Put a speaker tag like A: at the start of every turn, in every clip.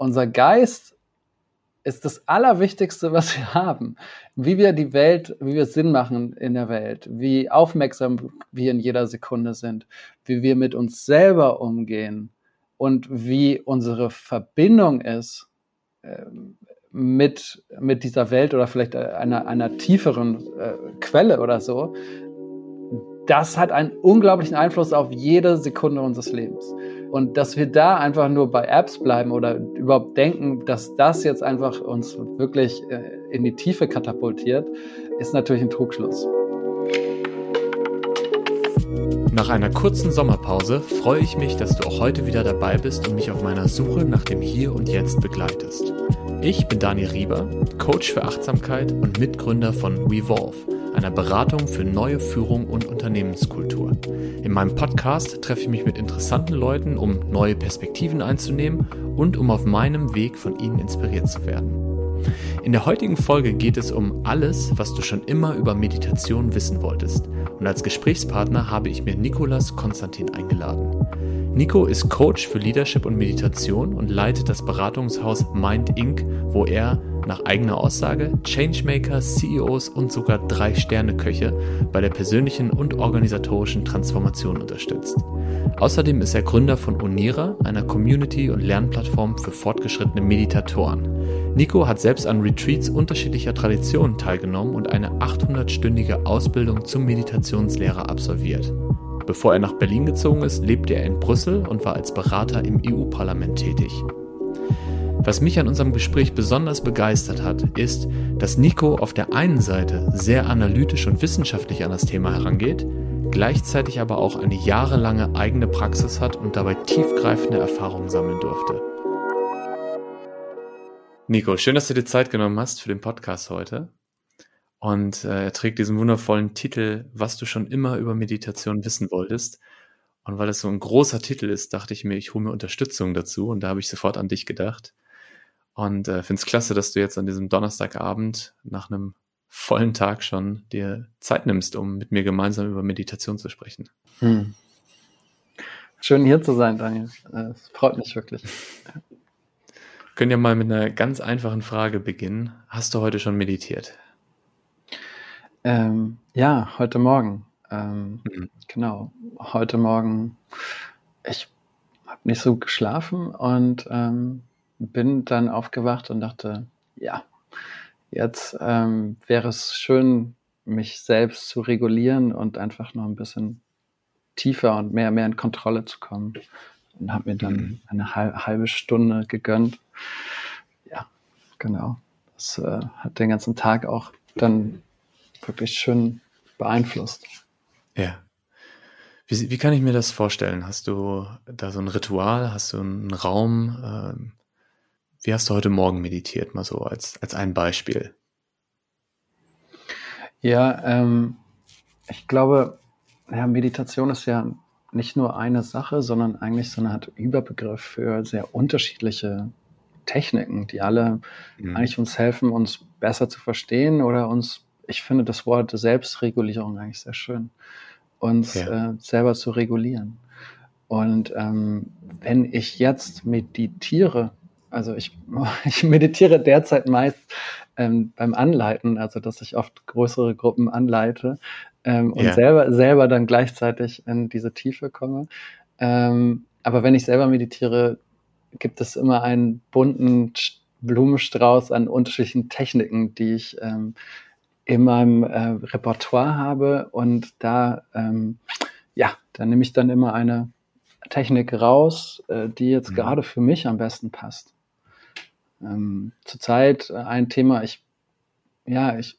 A: unser Geist ist das Allerwichtigste, was wir haben. Wie wir die Welt, wie wir Sinn machen in der Welt, wie aufmerksam wir in jeder Sekunde sind, wie wir mit uns selber umgehen und wie unsere Verbindung ist äh, mit, mit dieser Welt oder vielleicht einer, einer tieferen äh, Quelle oder so, das hat einen unglaublichen Einfluss auf jede Sekunde unseres Lebens. Und dass wir da einfach nur bei Apps bleiben oder überhaupt denken, dass das jetzt einfach uns wirklich äh, in die Tiefe katapultiert, ist natürlich ein Trugschluss.
B: Nach einer kurzen Sommerpause freue ich mich, dass du auch heute wieder dabei bist und mich auf meiner Suche nach dem Hier und Jetzt begleitest. Ich bin Daniel Rieber, Coach für Achtsamkeit und Mitgründer von Revolve einer Beratung für neue Führung und Unternehmenskultur. In meinem Podcast treffe ich mich mit interessanten Leuten, um neue Perspektiven einzunehmen und um auf meinem Weg von ihnen inspiriert zu werden. In der heutigen Folge geht es um alles, was du schon immer über Meditation wissen wolltest. Und als Gesprächspartner habe ich mir Nikolas Konstantin eingeladen. Nico ist Coach für Leadership und Meditation und leitet das Beratungshaus Mind Inc., wo er nach eigener Aussage Changemaker, CEOs und sogar Drei-Sterne-Köche bei der persönlichen und organisatorischen Transformation unterstützt. Außerdem ist er Gründer von Onira, einer Community- und Lernplattform für fortgeschrittene Meditatoren. Nico hat selbst an Retreats unterschiedlicher Traditionen teilgenommen und eine 800-stündige Ausbildung zum Meditationslehrer absolviert. Bevor er nach Berlin gezogen ist, lebte er in Brüssel und war als Berater im EU-Parlament tätig. Was mich an unserem Gespräch besonders begeistert hat, ist, dass Nico auf der einen Seite sehr analytisch und wissenschaftlich an das Thema herangeht, gleichzeitig aber auch eine jahrelange eigene Praxis hat und dabei tiefgreifende Erfahrungen sammeln durfte. Nico, schön, dass du dir Zeit genommen hast für den Podcast heute. Und äh, er trägt diesen wundervollen Titel, was du schon immer über Meditation wissen wolltest. Und weil es so ein großer Titel ist, dachte ich mir, ich hole mir Unterstützung dazu. Und da habe ich sofort an dich gedacht. Und äh, finde es klasse, dass du jetzt an diesem Donnerstagabend nach einem vollen Tag schon dir Zeit nimmst, um mit mir gemeinsam über Meditation zu sprechen. Hm.
A: Schön hier zu sein, Daniel. Äh, es freut mich wirklich.
B: können ja mal mit einer ganz einfachen Frage beginnen. Hast du heute schon meditiert?
A: Ähm, ja, heute Morgen. Ähm, mhm. Genau, heute Morgen. Ich habe nicht so geschlafen und ähm, bin dann aufgewacht und dachte, ja, jetzt ähm, wäre es schön, mich selbst zu regulieren und einfach noch ein bisschen tiefer und mehr, mehr in Kontrolle zu kommen. Und habe mir dann mhm. eine halbe Stunde gegönnt. Ja, genau. Das äh, hat den ganzen Tag auch dann wirklich schön beeinflusst.
B: Ja. Wie, wie kann ich mir das vorstellen? Hast du da so ein Ritual? Hast du einen Raum? Ähm, wie hast du heute Morgen meditiert? Mal so als, als ein Beispiel.
A: Ja, ähm, ich glaube, ja, Meditation ist ja nicht nur eine Sache, sondern eigentlich so eine Art Überbegriff für sehr unterschiedliche Techniken, die alle mhm. eigentlich uns helfen, uns besser zu verstehen oder uns, ich finde das Wort Selbstregulierung eigentlich sehr schön, uns ja. äh, selber zu regulieren. Und ähm, wenn ich jetzt meditiere, also ich, ich meditiere derzeit meist ähm, beim Anleiten, also dass ich oft größere Gruppen anleite ähm, und ja. selber, selber dann gleichzeitig in diese Tiefe komme. Ähm, aber wenn ich selber meditiere, gibt es immer einen bunten Blumenstrauß an unterschiedlichen Techniken, die ich ähm, in meinem äh, Repertoire habe. Und da, ähm, ja, da nehme ich dann immer eine Technik raus, äh, die jetzt mhm. gerade für mich am besten passt. Ähm, zurzeit ein Thema, ich, ja, ich,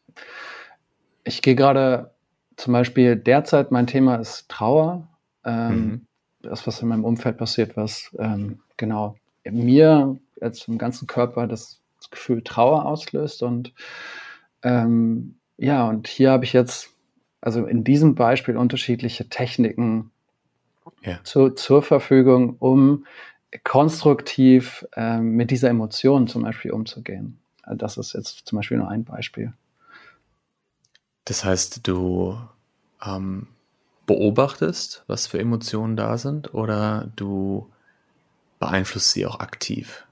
A: ich gehe gerade zum Beispiel derzeit mein Thema ist Trauer. Ähm, mhm. Das, was in meinem Umfeld passiert, was ähm, genau mir, jetzt im ganzen Körper das, das Gefühl Trauer auslöst. Und ähm, ja, und hier habe ich jetzt, also in diesem Beispiel unterschiedliche Techniken ja. zu, zur Verfügung, um konstruktiv ähm, mit dieser Emotion zum Beispiel umzugehen. Das ist jetzt zum Beispiel nur ein Beispiel.
B: Das heißt, du ähm, beobachtest, was für Emotionen da sind, oder du beeinflusst sie auch aktiv?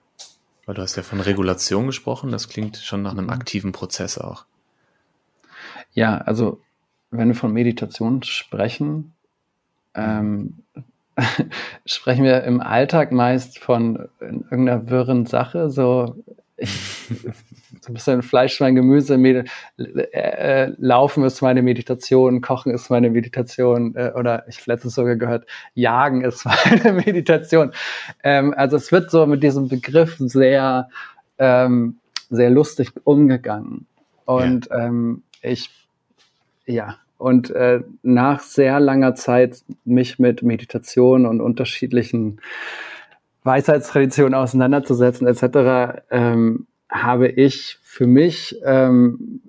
B: Weil du hast ja von Regulation gesprochen, das klingt schon nach einem mhm. aktiven Prozess auch.
A: Ja, also wenn wir von Meditation sprechen, ähm, sprechen wir im Alltag meist von irgendeiner wirren Sache, so, so ein bisschen Fleisch, mein Gemüse, Med äh, Laufen ist meine Meditation, Kochen ist meine Meditation äh, oder ich habe letztens sogar gehört, Jagen ist meine Meditation. Ähm, also es wird so mit diesem Begriff sehr, ähm, sehr lustig umgegangen. Und ja. ähm, ich, ja, und äh, nach sehr langer Zeit mich mit Meditation und unterschiedlichen Weisheitstraditionen auseinanderzusetzen etc., ähm, habe ich für mich ähm,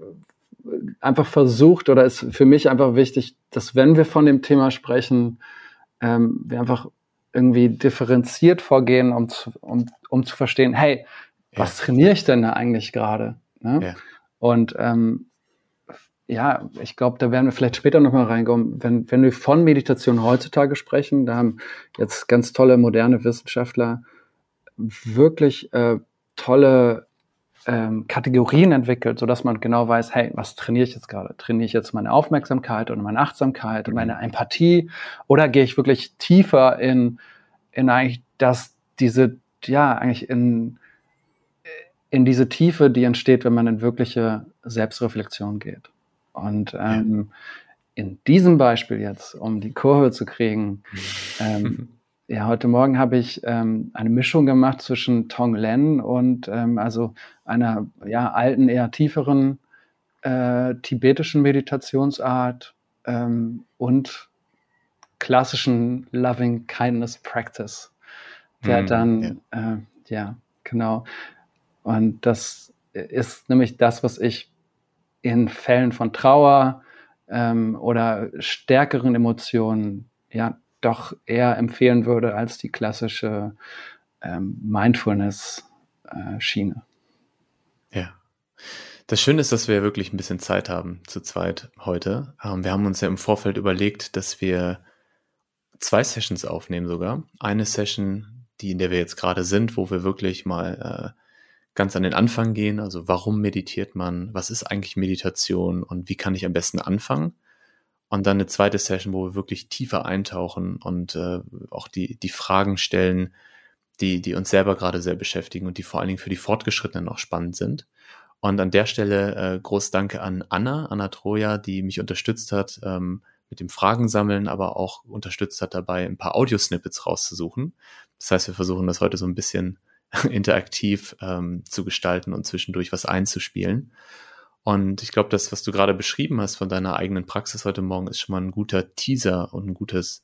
A: einfach versucht oder ist für mich einfach wichtig, dass wenn wir von dem Thema sprechen, ähm, wir einfach irgendwie differenziert vorgehen, um zu, um, um zu verstehen, hey, was ja. trainiere ich denn da eigentlich gerade? Ne? Ja. Und ähm, ja, ich glaube, da werden wir vielleicht später nochmal reinkommen. Wenn, wenn wir von Meditation heutzutage sprechen, da haben jetzt ganz tolle moderne Wissenschaftler wirklich äh, tolle ähm, Kategorien entwickelt, sodass man genau weiß, hey, was trainiere ich jetzt gerade? Trainiere ich jetzt meine Aufmerksamkeit oder meine Achtsamkeit und meine Empathie? Oder gehe ich wirklich tiefer in, in eigentlich das, diese, ja, eigentlich in, in diese Tiefe, die entsteht, wenn man in wirkliche Selbstreflexion geht? Und ähm, in diesem Beispiel jetzt, um die Kurve zu kriegen, ähm, ja, heute Morgen habe ich ähm, eine Mischung gemacht zwischen Tonglen und ähm, also einer ja, alten, eher tieferen äh, tibetischen Meditationsart ähm, und klassischen Loving Kindness Practice, der mm, dann, ja. Äh, ja, genau. Und das ist nämlich das, was ich in Fällen von Trauer ähm, oder stärkeren Emotionen ja doch eher empfehlen würde als die klassische ähm, Mindfulness-Schiene.
B: Ja. Das Schöne ist, dass wir wirklich ein bisschen Zeit haben zu zweit heute. Ähm, wir haben uns ja im Vorfeld überlegt, dass wir zwei Sessions aufnehmen sogar. Eine Session, die in der wir jetzt gerade sind, wo wir wirklich mal äh, ganz an den Anfang gehen. Also warum meditiert man? Was ist eigentlich Meditation? Und wie kann ich am besten anfangen? Und dann eine zweite Session, wo wir wirklich tiefer eintauchen und äh, auch die, die Fragen stellen, die, die uns selber gerade sehr beschäftigen und die vor allen Dingen für die Fortgeschrittenen auch spannend sind. Und an der Stelle äh, groß Danke an Anna, Anna Troja, die mich unterstützt hat ähm, mit dem Fragen sammeln, aber auch unterstützt hat dabei, ein paar Audiosnippets rauszusuchen. Das heißt, wir versuchen das heute so ein bisschen interaktiv ähm, zu gestalten und zwischendurch was einzuspielen. Und ich glaube, das, was du gerade beschrieben hast von deiner eigenen Praxis heute Morgen, ist schon mal ein guter Teaser und ein gutes,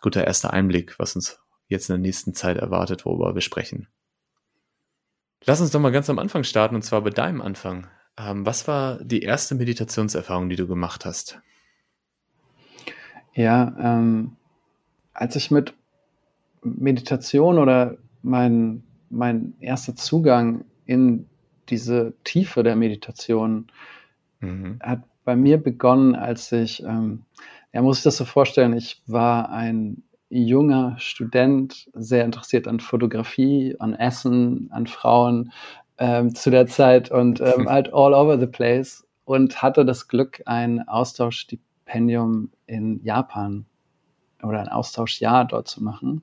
B: guter erster Einblick, was uns jetzt in der nächsten Zeit erwartet, worüber wir sprechen. Lass uns doch mal ganz am Anfang starten, und zwar bei deinem Anfang. Ähm, was war die erste Meditationserfahrung, die du gemacht hast?
A: Ja, ähm, als ich mit Meditation oder mein mein erster Zugang in diese Tiefe der Meditation mhm. hat bei mir begonnen, als ich, ähm, ja, muss ich das so vorstellen, ich war ein junger Student, sehr interessiert an Fotografie, an Essen, an Frauen ähm, zu der Zeit und ähm, halt all over the place und hatte das Glück, ein Austauschstipendium in Japan oder ein Austauschjahr dort zu machen.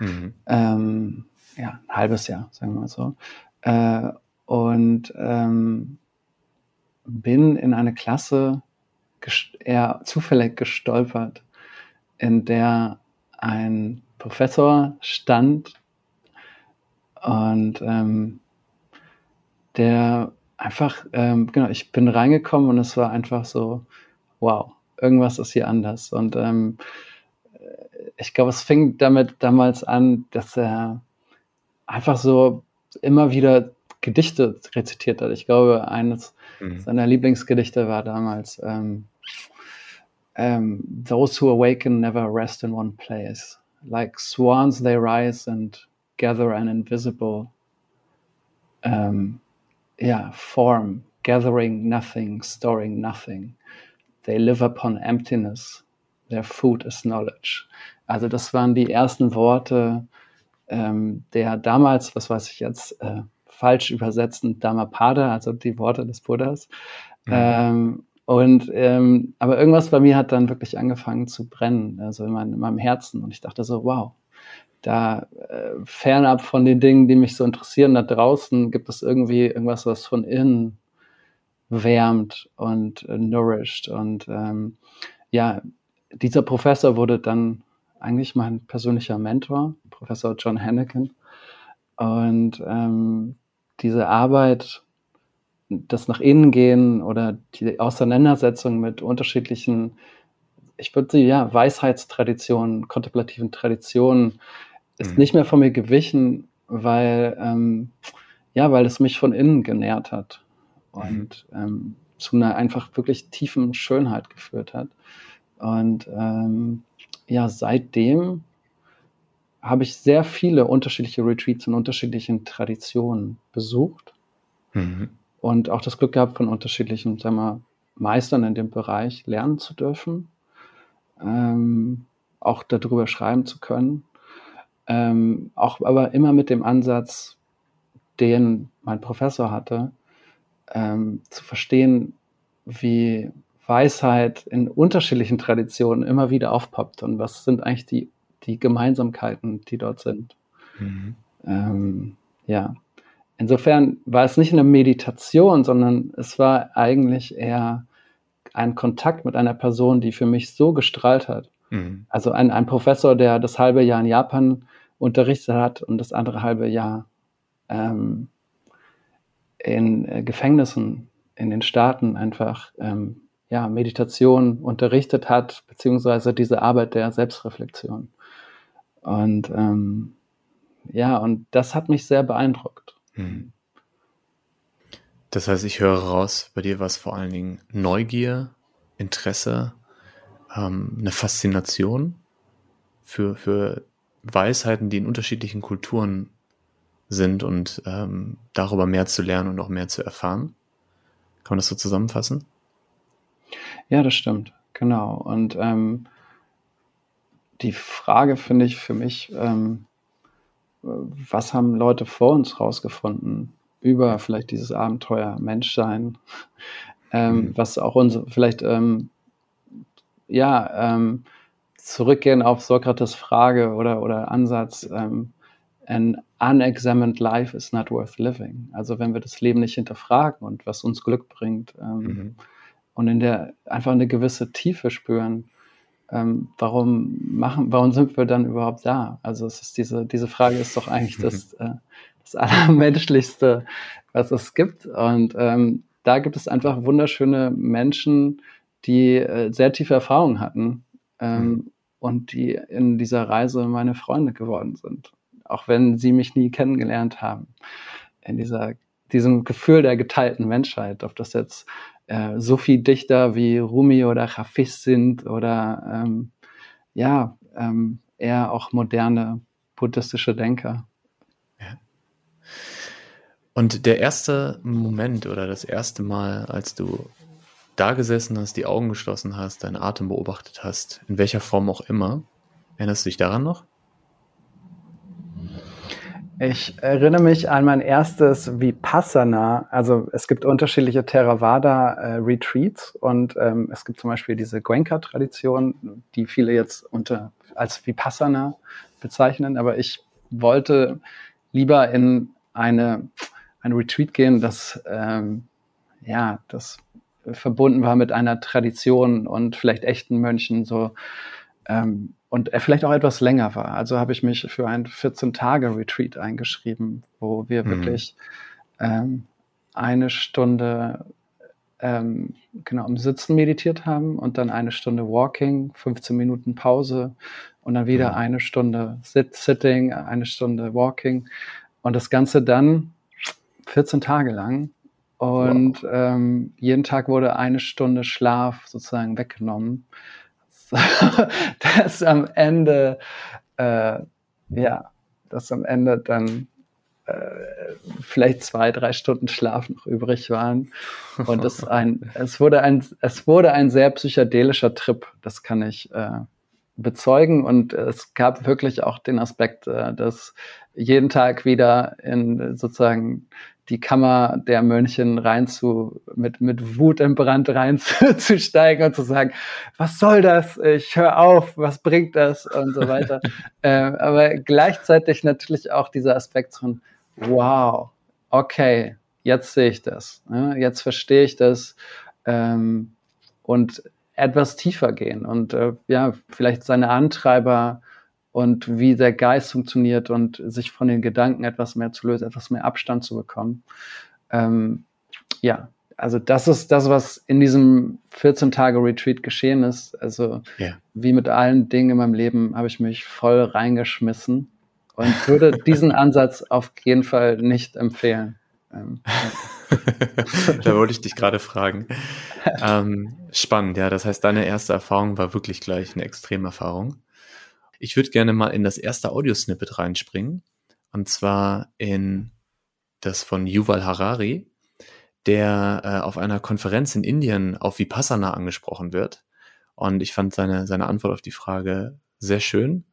A: Mhm. Ähm, ja, ein halbes Jahr, sagen wir mal so. Äh, und ähm, bin in eine Klasse eher zufällig gestolpert, in der ein Professor stand und ähm, der einfach, ähm, genau, ich bin reingekommen und es war einfach so, wow, irgendwas ist hier anders. Und ähm, ich glaube, es fing damit damals an, dass er einfach so immer wieder Gedichte rezitiert hat. Ich glaube, eines mhm. seiner Lieblingsgedichte war damals ähm, ähm, Those who awaken never rest in one place. Like swans they rise and gather an invisible um, yeah, form, gathering nothing, storing nothing. They live upon emptiness. Their food is knowledge. Also das waren die ersten Worte, ähm, der damals, was weiß ich jetzt, äh, falsch übersetzen Dhammapada, also die Worte des Buddhas. Mhm. Ähm, und ähm, aber irgendwas bei mir hat dann wirklich angefangen zu brennen, also in, mein, in meinem Herzen. Und ich dachte so, wow, da äh, fernab von den Dingen, die mich so interessieren, da draußen gibt es irgendwie irgendwas, was von innen wärmt und äh, nourished. Und ähm, ja, dieser Professor wurde dann eigentlich mein persönlicher Mentor, Professor John Henneken. Und ähm, diese Arbeit das nach innen gehen oder die Auseinandersetzung mit unterschiedlichen, ich würde sie ja Weisheitstraditionen, kontemplativen Traditionen, ist mhm. nicht mehr von mir gewichen, weil ähm, ja, weil es mich von innen genährt hat und mhm. ähm, zu einer einfach wirklich tiefen Schönheit geführt hat. Und ähm, ja, seitdem habe ich sehr viele unterschiedliche Retreats in unterschiedlichen Traditionen besucht. Mhm und auch das Glück gehabt, von unterschiedlichen sagen wir, Meistern in dem Bereich lernen zu dürfen, ähm, auch darüber schreiben zu können, ähm, auch aber immer mit dem Ansatz, den mein Professor hatte, ähm, zu verstehen, wie Weisheit in unterschiedlichen Traditionen immer wieder aufpoppt und was sind eigentlich die, die Gemeinsamkeiten, die dort sind. Mhm. Ähm, ja, Insofern war es nicht eine Meditation, sondern es war eigentlich eher ein Kontakt mit einer Person, die für mich so gestrahlt hat. Mhm. Also ein, ein Professor, der das halbe Jahr in Japan unterrichtet hat und das andere halbe Jahr ähm, in äh, Gefängnissen in den Staaten einfach ähm, ja, Meditation unterrichtet hat, beziehungsweise diese Arbeit der Selbstreflexion. Und ähm, ja, und das hat mich sehr beeindruckt. Hm.
B: Das heißt, ich höre raus, bei dir war es vor allen Dingen Neugier, Interesse, ähm, eine Faszination für, für Weisheiten, die in unterschiedlichen Kulturen sind und ähm, darüber mehr zu lernen und noch mehr zu erfahren. Kann man das so zusammenfassen?
A: Ja, das stimmt, genau. Und ähm, die Frage finde ich für mich, ähm, was haben Leute vor uns rausgefunden über vielleicht dieses Abenteuer Menschsein, ähm, mhm. was auch uns vielleicht ähm, ja ähm, zurückgehen auf Sokrates Frage oder oder Ansatz. Ähm, an unexamined life is not worth living. Also wenn wir das Leben nicht hinterfragen und was uns Glück bringt ähm, mhm. und in der einfach eine gewisse Tiefe spüren, ähm, warum machen, warum sind wir dann überhaupt da? Also es ist diese, diese Frage ist doch eigentlich das, äh, das Allermenschlichste, was es gibt. Und ähm, da gibt es einfach wunderschöne Menschen, die äh, sehr tiefe Erfahrungen hatten ähm, mhm. und die in dieser Reise meine Freunde geworden sind. Auch wenn sie mich nie kennengelernt haben. In dieser, diesem Gefühl der geteilten Menschheit, ob das jetzt äh, so viel Dichter wie Rumi oder Hafiz sind oder ähm, ja, ähm, eher auch moderne buddhistische Denker.
B: Und der erste Moment oder das erste Mal, als du da gesessen hast, die Augen geschlossen hast, deinen Atem beobachtet hast, in welcher Form auch immer, erinnerst du dich daran noch?
A: Ich erinnere mich an mein erstes Vipassana. Also es gibt unterschiedliche Theravada-Retreats äh, und ähm, es gibt zum Beispiel diese Goenka-Tradition, die viele jetzt unter als Vipassana bezeichnen. Aber ich wollte lieber in eine ein Retreat gehen, das ähm, ja das verbunden war mit einer Tradition und vielleicht echten Mönchen so ähm, und er vielleicht auch etwas länger war. Also habe ich mich für ein 14-Tage-Retreat eingeschrieben, wo wir mhm. wirklich ähm, eine Stunde ähm, genau im Sitzen meditiert haben und dann eine Stunde Walking, 15 Minuten Pause und dann wieder mhm. eine Stunde Sit Sitting, eine Stunde Walking und das Ganze dann 14 Tage lang. Und wow. ähm, jeden Tag wurde eine Stunde Schlaf sozusagen weggenommen. dass am Ende, äh, ja, dass am Ende dann äh, vielleicht zwei, drei Stunden Schlaf noch übrig waren. Und es, ein, es, wurde ein, es wurde ein sehr psychedelischer Trip, das kann ich äh, bezeugen. Und es gab wirklich auch den Aspekt, äh, dass jeden Tag wieder in sozusagen die Kammer der Mönchen rein zu, mit, mit Wut im Brand reinzusteigen und zu sagen, was soll das? Ich höre auf, was bringt das? Und so weiter. äh, aber gleichzeitig natürlich auch dieser Aspekt von, wow, okay, jetzt sehe ich das, ne? jetzt verstehe ich das ähm, und etwas tiefer gehen und äh, ja, vielleicht seine Antreiber und wie der Geist funktioniert und sich von den Gedanken etwas mehr zu lösen, etwas mehr Abstand zu bekommen. Ähm, ja, also das ist das, was in diesem 14-Tage-Retreat geschehen ist. Also yeah. wie mit allen Dingen in meinem Leben habe ich mich voll reingeschmissen und würde diesen Ansatz auf jeden Fall nicht empfehlen. Ähm,
B: da wollte ich dich gerade fragen. Ähm, spannend, ja. Das heißt, deine erste Erfahrung war wirklich gleich eine Extremerfahrung. Ich würde gerne mal in das erste Audiosnippet reinspringen. Und zwar in das von Yuval Harari, der äh, auf einer Konferenz in Indien auf Vipassana angesprochen wird. Und ich fand seine, seine Antwort auf die Frage sehr schön.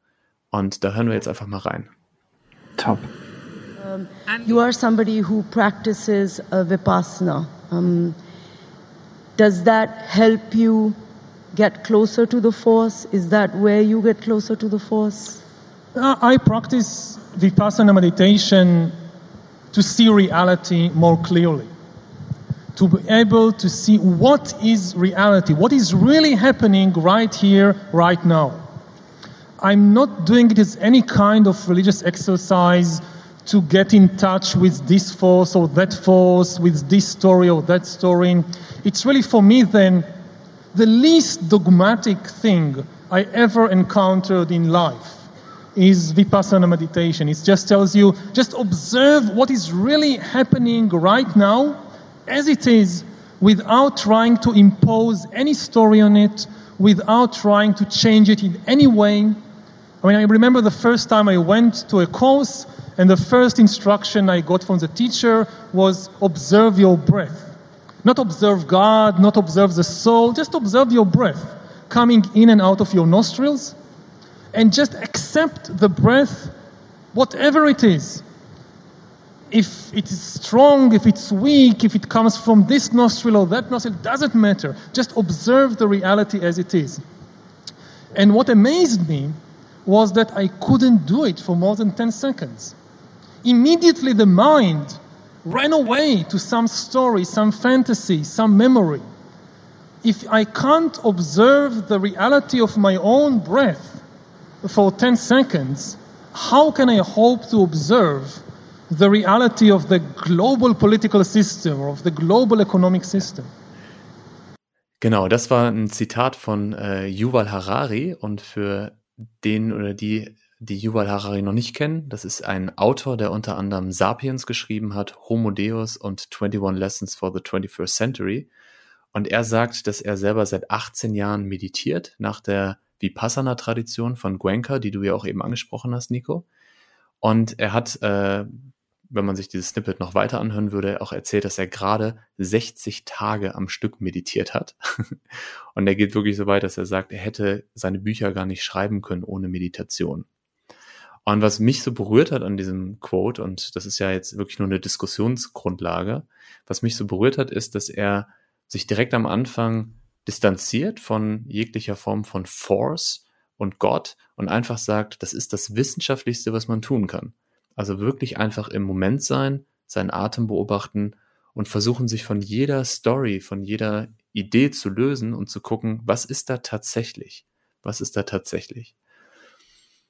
B: Und da hören wir jetzt einfach mal rein.
A: Top.
C: Um, you are somebody who practices uh, Vipassana. Um, does that help you get closer to the Force? Is that where you get closer to the Force?
D: Uh, I practice Vipassana meditation to see reality more clearly, to be able to see what is reality, what is really happening right here, right now. I'm not doing it as any kind of religious exercise to get in touch with this force or that force, with this story or that story. It's really for me then the least dogmatic thing I ever encountered in life is vipassana meditation. It just tells you, just observe what is really happening right now as it is without trying to impose any story on it, without trying to change it in any way. I mean, I remember the first time I went to a course, and the first instruction I got from the teacher was observe your breath. Not observe God, not observe the soul, just observe your breath coming in and out of your nostrils and just accept the breath, whatever it is. If it is strong, if it's weak, if it comes from this nostril or that nostril, doesn't matter. Just observe the reality as it is. And what amazed me was that I couldn't do it for more than 10 seconds. Immediately, the mind ran away to some story, some fantasy, some memory. If I can't observe the reality of my own breath for 10 seconds, how can I hope to observe the reality of the global political system or of the global economic system?
B: Genau, das war ein Zitat von äh, Yuval Harari und für den oder die die Yuval Harari noch nicht kennen, das ist ein Autor, der unter anderem Sapiens geschrieben hat, Homo Deus und 21 Lessons for the 21st Century. Und er sagt, dass er selber seit 18 Jahren meditiert, nach der Vipassana-Tradition von Gwenka, die du ja auch eben angesprochen hast, Nico. Und er hat, äh, wenn man sich dieses Snippet noch weiter anhören würde, auch erzählt, dass er gerade 60 Tage am Stück meditiert hat. und er geht wirklich so weit, dass er sagt, er hätte seine Bücher gar nicht schreiben können ohne Meditation. Und was mich so berührt hat an diesem Quote, und das ist ja jetzt wirklich nur eine Diskussionsgrundlage, was mich so berührt hat, ist, dass er sich direkt am Anfang distanziert von jeglicher Form von Force und Gott und einfach sagt, das ist das Wissenschaftlichste, was man tun kann. Also wirklich einfach im Moment sein, seinen Atem beobachten und versuchen, sich von jeder Story, von jeder Idee zu lösen und zu gucken, was ist da tatsächlich? Was ist da tatsächlich?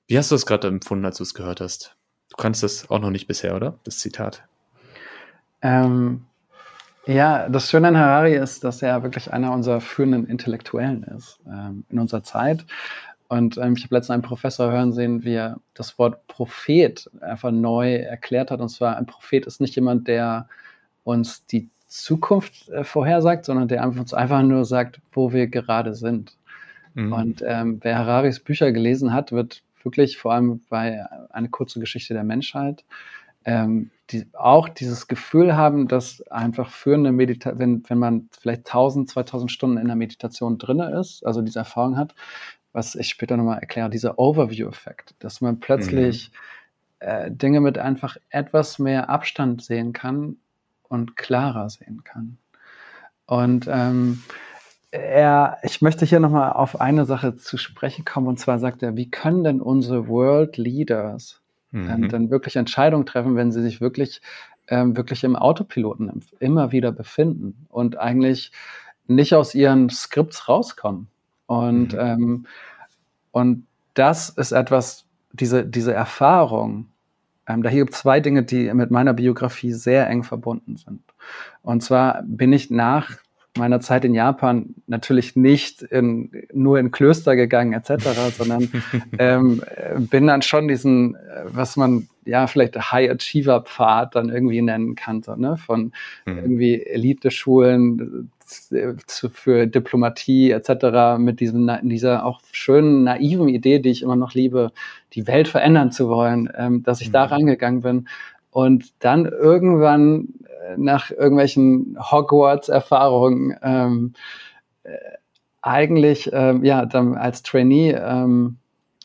B: Wie hast du es gerade empfunden, als du es gehört hast? Du kannst das auch noch nicht bisher, oder? Das Zitat.
A: Ähm, ja, das Schöne an Harari ist, dass er wirklich einer unserer führenden Intellektuellen ist ähm, in unserer Zeit. Und ähm, ich habe letztens einen Professor hören sehen, wie er das Wort Prophet einfach neu erklärt hat. Und zwar, ein Prophet ist nicht jemand, der uns die Zukunft äh, vorhersagt, sondern der uns einfach nur sagt, wo wir gerade sind. Mhm. Und ähm, wer Hararis Bücher gelesen hat, wird wirklich vor allem bei eine kurze Geschichte der Menschheit, ähm, die auch dieses Gefühl haben, dass einfach für eine Meditation, wenn, wenn man vielleicht 1000, 2000 Stunden in der Meditation drinne ist, also diese Erfahrung hat, was ich später nochmal erkläre, dieser Overview-Effekt, dass man plötzlich mhm. äh, Dinge mit einfach etwas mehr Abstand sehen kann und klarer sehen kann. Und ähm, er, ich möchte hier nochmal auf eine Sache zu sprechen kommen, und zwar sagt er, wie können denn unsere World Leaders ähm, mhm. ähm, dann wirklich Entscheidungen treffen, wenn sie sich wirklich, ähm, wirklich im Autopiloten immer wieder befinden und eigentlich nicht aus ihren Skripts rauskommen. Und, mhm. ähm, und das ist etwas, diese, diese Erfahrung, ähm, da gibt es zwei Dinge, die mit meiner Biografie sehr eng verbunden sind. Und zwar bin ich nach meiner Zeit in Japan natürlich nicht in, nur in Klöster gegangen etc., sondern ähm, bin dann schon diesen, was man ja vielleicht High Achiever Pfad dann irgendwie nennen kann, so, ne? von mhm. irgendwie Elite-Schulen zu, für Diplomatie etc. mit diesem dieser auch schönen naiven Idee, die ich immer noch liebe, die Welt verändern zu wollen, ähm, dass ich mhm. da rangegangen bin und dann irgendwann äh, nach irgendwelchen Hogwarts-Erfahrungen ähm, äh, eigentlich ähm, ja dann als Trainee ähm,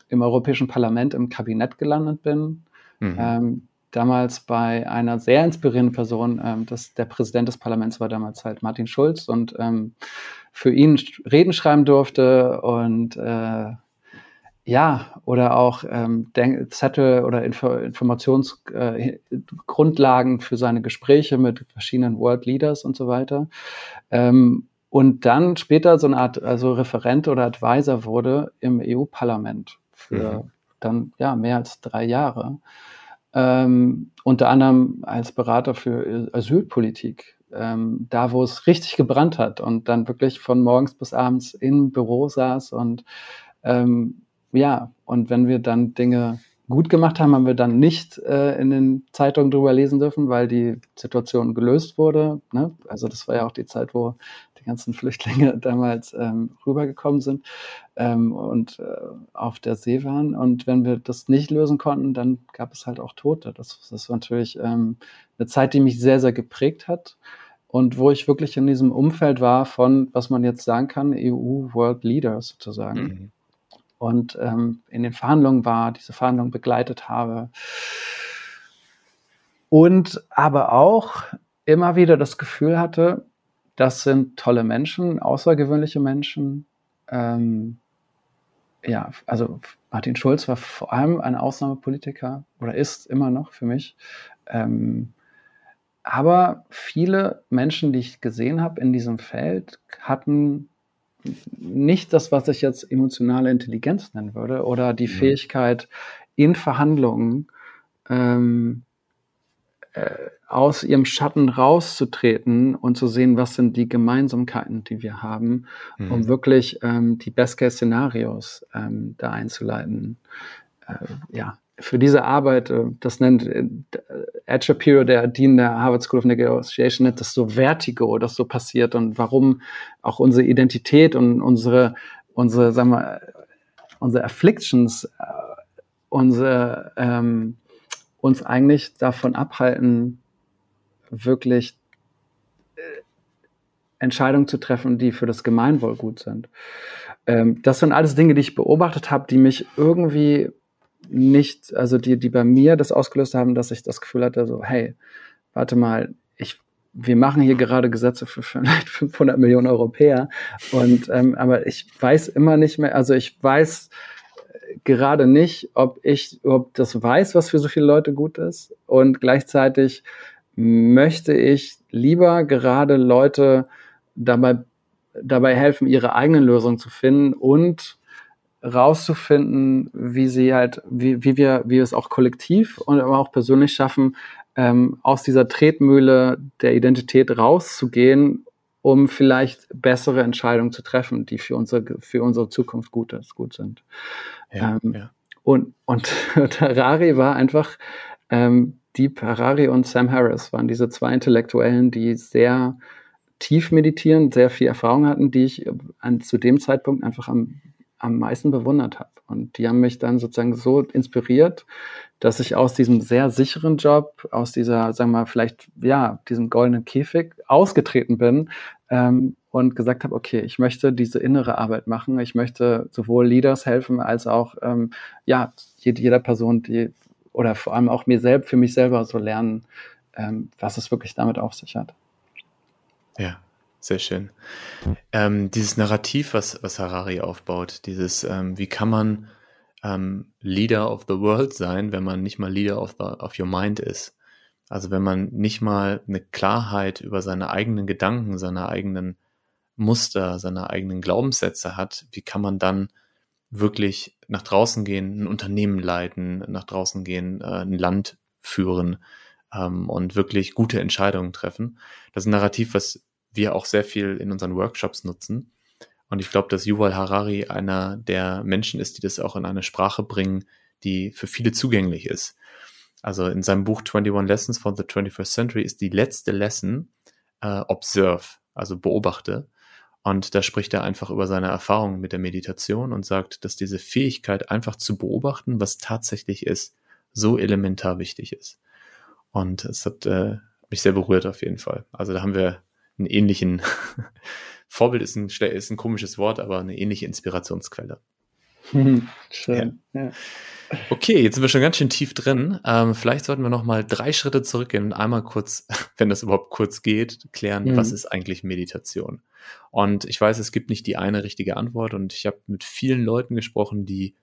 A: im Europäischen Parlament im Kabinett gelandet bin. Mhm. Ähm, damals bei einer sehr inspirierenden Person, ähm, das, der Präsident des Parlaments war damals halt Martin Schulz und ähm, für ihn Reden schreiben durfte und äh, ja, oder auch ähm, Zettel oder Info Informationsgrundlagen äh, für seine Gespräche mit verschiedenen World Leaders und so weiter. Ähm, und dann später so eine Art also Referent oder Advisor wurde im EU-Parlament für mhm. dann ja mehr als drei Jahre ähm, unter anderem als Berater für Asylpolitik, ähm, da wo es richtig gebrannt hat und dann wirklich von morgens bis abends im Büro saß und ähm, ja, und wenn wir dann Dinge gut gemacht haben, haben wir dann nicht äh, in den Zeitungen drüber lesen dürfen, weil die Situation gelöst wurde. Ne? Also das war ja auch die Zeit, wo die ganzen Flüchtlinge damals ähm, rübergekommen sind ähm, und äh, auf der See waren. Und wenn wir das nicht lösen konnten, dann gab es halt auch Tote. Das, das war natürlich ähm, eine Zeit, die mich sehr, sehr geprägt hat und wo ich wirklich in diesem Umfeld war von, was man jetzt sagen kann, EU World Leaders sozusagen. Mhm. Und ähm, in den Verhandlungen war, diese Verhandlungen begleitet habe. Und aber auch immer wieder das Gefühl hatte, das sind tolle Menschen, außergewöhnliche Menschen. Ähm, ja, also Martin Schulz war vor allem ein Ausnahmepolitiker oder ist immer noch für mich. Ähm, aber viele Menschen, die ich gesehen habe in diesem Feld, hatten nicht das, was ich jetzt emotionale Intelligenz nennen würde, oder die mhm. Fähigkeit, in Verhandlungen ähm, äh, aus ihrem Schatten rauszutreten und zu sehen, was sind die Gemeinsamkeiten, die wir haben, mhm. um wirklich ähm, die Best-Case-Szenarios ähm, da einzuleiten. Äh, ja, für diese Arbeit, äh, das nennt äh, Ed Shapiro, der Dean der Harvard School of Negotiation, nennt das so Vertigo, das so passiert und warum auch unsere Identität und unsere, unsere, sagen wir, unsere Afflictions, äh, unsere ähm, uns eigentlich davon abhalten, wirklich äh, Entscheidungen zu treffen, die für das Gemeinwohl gut sind. Ähm, das sind alles Dinge, die ich beobachtet habe, die mich irgendwie nicht, also die, die bei mir das ausgelöst haben, dass ich das Gefühl hatte, so, hey, warte mal, ich, wir machen hier gerade Gesetze für vielleicht 500 Millionen Europäer und, ähm, aber ich weiß immer nicht mehr, also ich weiß, gerade nicht, ob ich ob das weiß, was für so viele Leute gut ist. Und gleichzeitig möchte ich lieber gerade Leute dabei, dabei helfen, ihre eigenen Lösungen zu finden und rauszufinden, wie sie halt, wie, wie wir, wie wir es auch kollektiv und aber auch persönlich schaffen, ähm, aus dieser Tretmühle der Identität rauszugehen um vielleicht bessere Entscheidungen zu treffen, die für unsere, für unsere Zukunft gut, ist, gut sind. Ja, ähm, ja. Und, und Harari war einfach, ähm, Deep Harari und Sam Harris waren diese zwei Intellektuellen, die sehr tief meditieren, sehr viel Erfahrung hatten, die ich an, zu dem Zeitpunkt einfach am, am meisten bewundert habe. Und die haben mich dann sozusagen so inspiriert, dass ich aus diesem sehr sicheren Job, aus dieser, sagen wir mal, vielleicht, ja, diesem goldenen Käfig ausgetreten bin ähm, und gesagt habe, okay, ich möchte diese innere Arbeit machen. Ich möchte sowohl Leaders helfen als auch, ähm, ja, jede, jeder Person, die oder vor allem auch mir selbst, für mich selber so lernen, ähm, was es wirklich damit auf sich hat.
B: Ja, sehr schön. Ähm, dieses Narrativ, was, was Harari aufbaut, dieses, ähm, wie kann man ähm, Leader of the World sein, wenn man nicht mal Leader of, the, of your Mind ist. Also wenn man nicht mal eine Klarheit über seine eigenen Gedanken, seine eigenen Muster, seine eigenen Glaubenssätze hat, wie kann man dann wirklich nach draußen gehen, ein Unternehmen leiten, nach draußen gehen, äh, ein Land führen ähm, und wirklich gute Entscheidungen treffen. Das ist ein Narrativ, was wir auch sehr viel in unseren Workshops nutzen. Und ich glaube, dass Yuval Harari einer der Menschen ist, die das auch in eine Sprache bringen, die für viele zugänglich ist. Also in seinem Buch 21 Lessons for the 21st Century ist die letzte Lesson äh, Observe, also beobachte. Und da spricht er einfach über seine Erfahrungen mit der Meditation und sagt, dass diese Fähigkeit einfach zu beobachten, was tatsächlich ist, so elementar wichtig ist. Und es hat äh, mich sehr berührt auf jeden Fall. Also da haben wir einen ähnlichen Vorbild ist ein, ist ein komisches Wort, aber eine ähnliche Inspirationsquelle. Schön. Ja. Ja. Okay, jetzt sind wir schon ganz schön tief drin. Ähm, vielleicht sollten wir noch mal drei Schritte zurückgehen und einmal kurz, wenn das überhaupt kurz geht, klären, mhm. was ist eigentlich Meditation? Und ich weiß, es gibt nicht die eine richtige Antwort und ich habe mit vielen Leuten gesprochen, die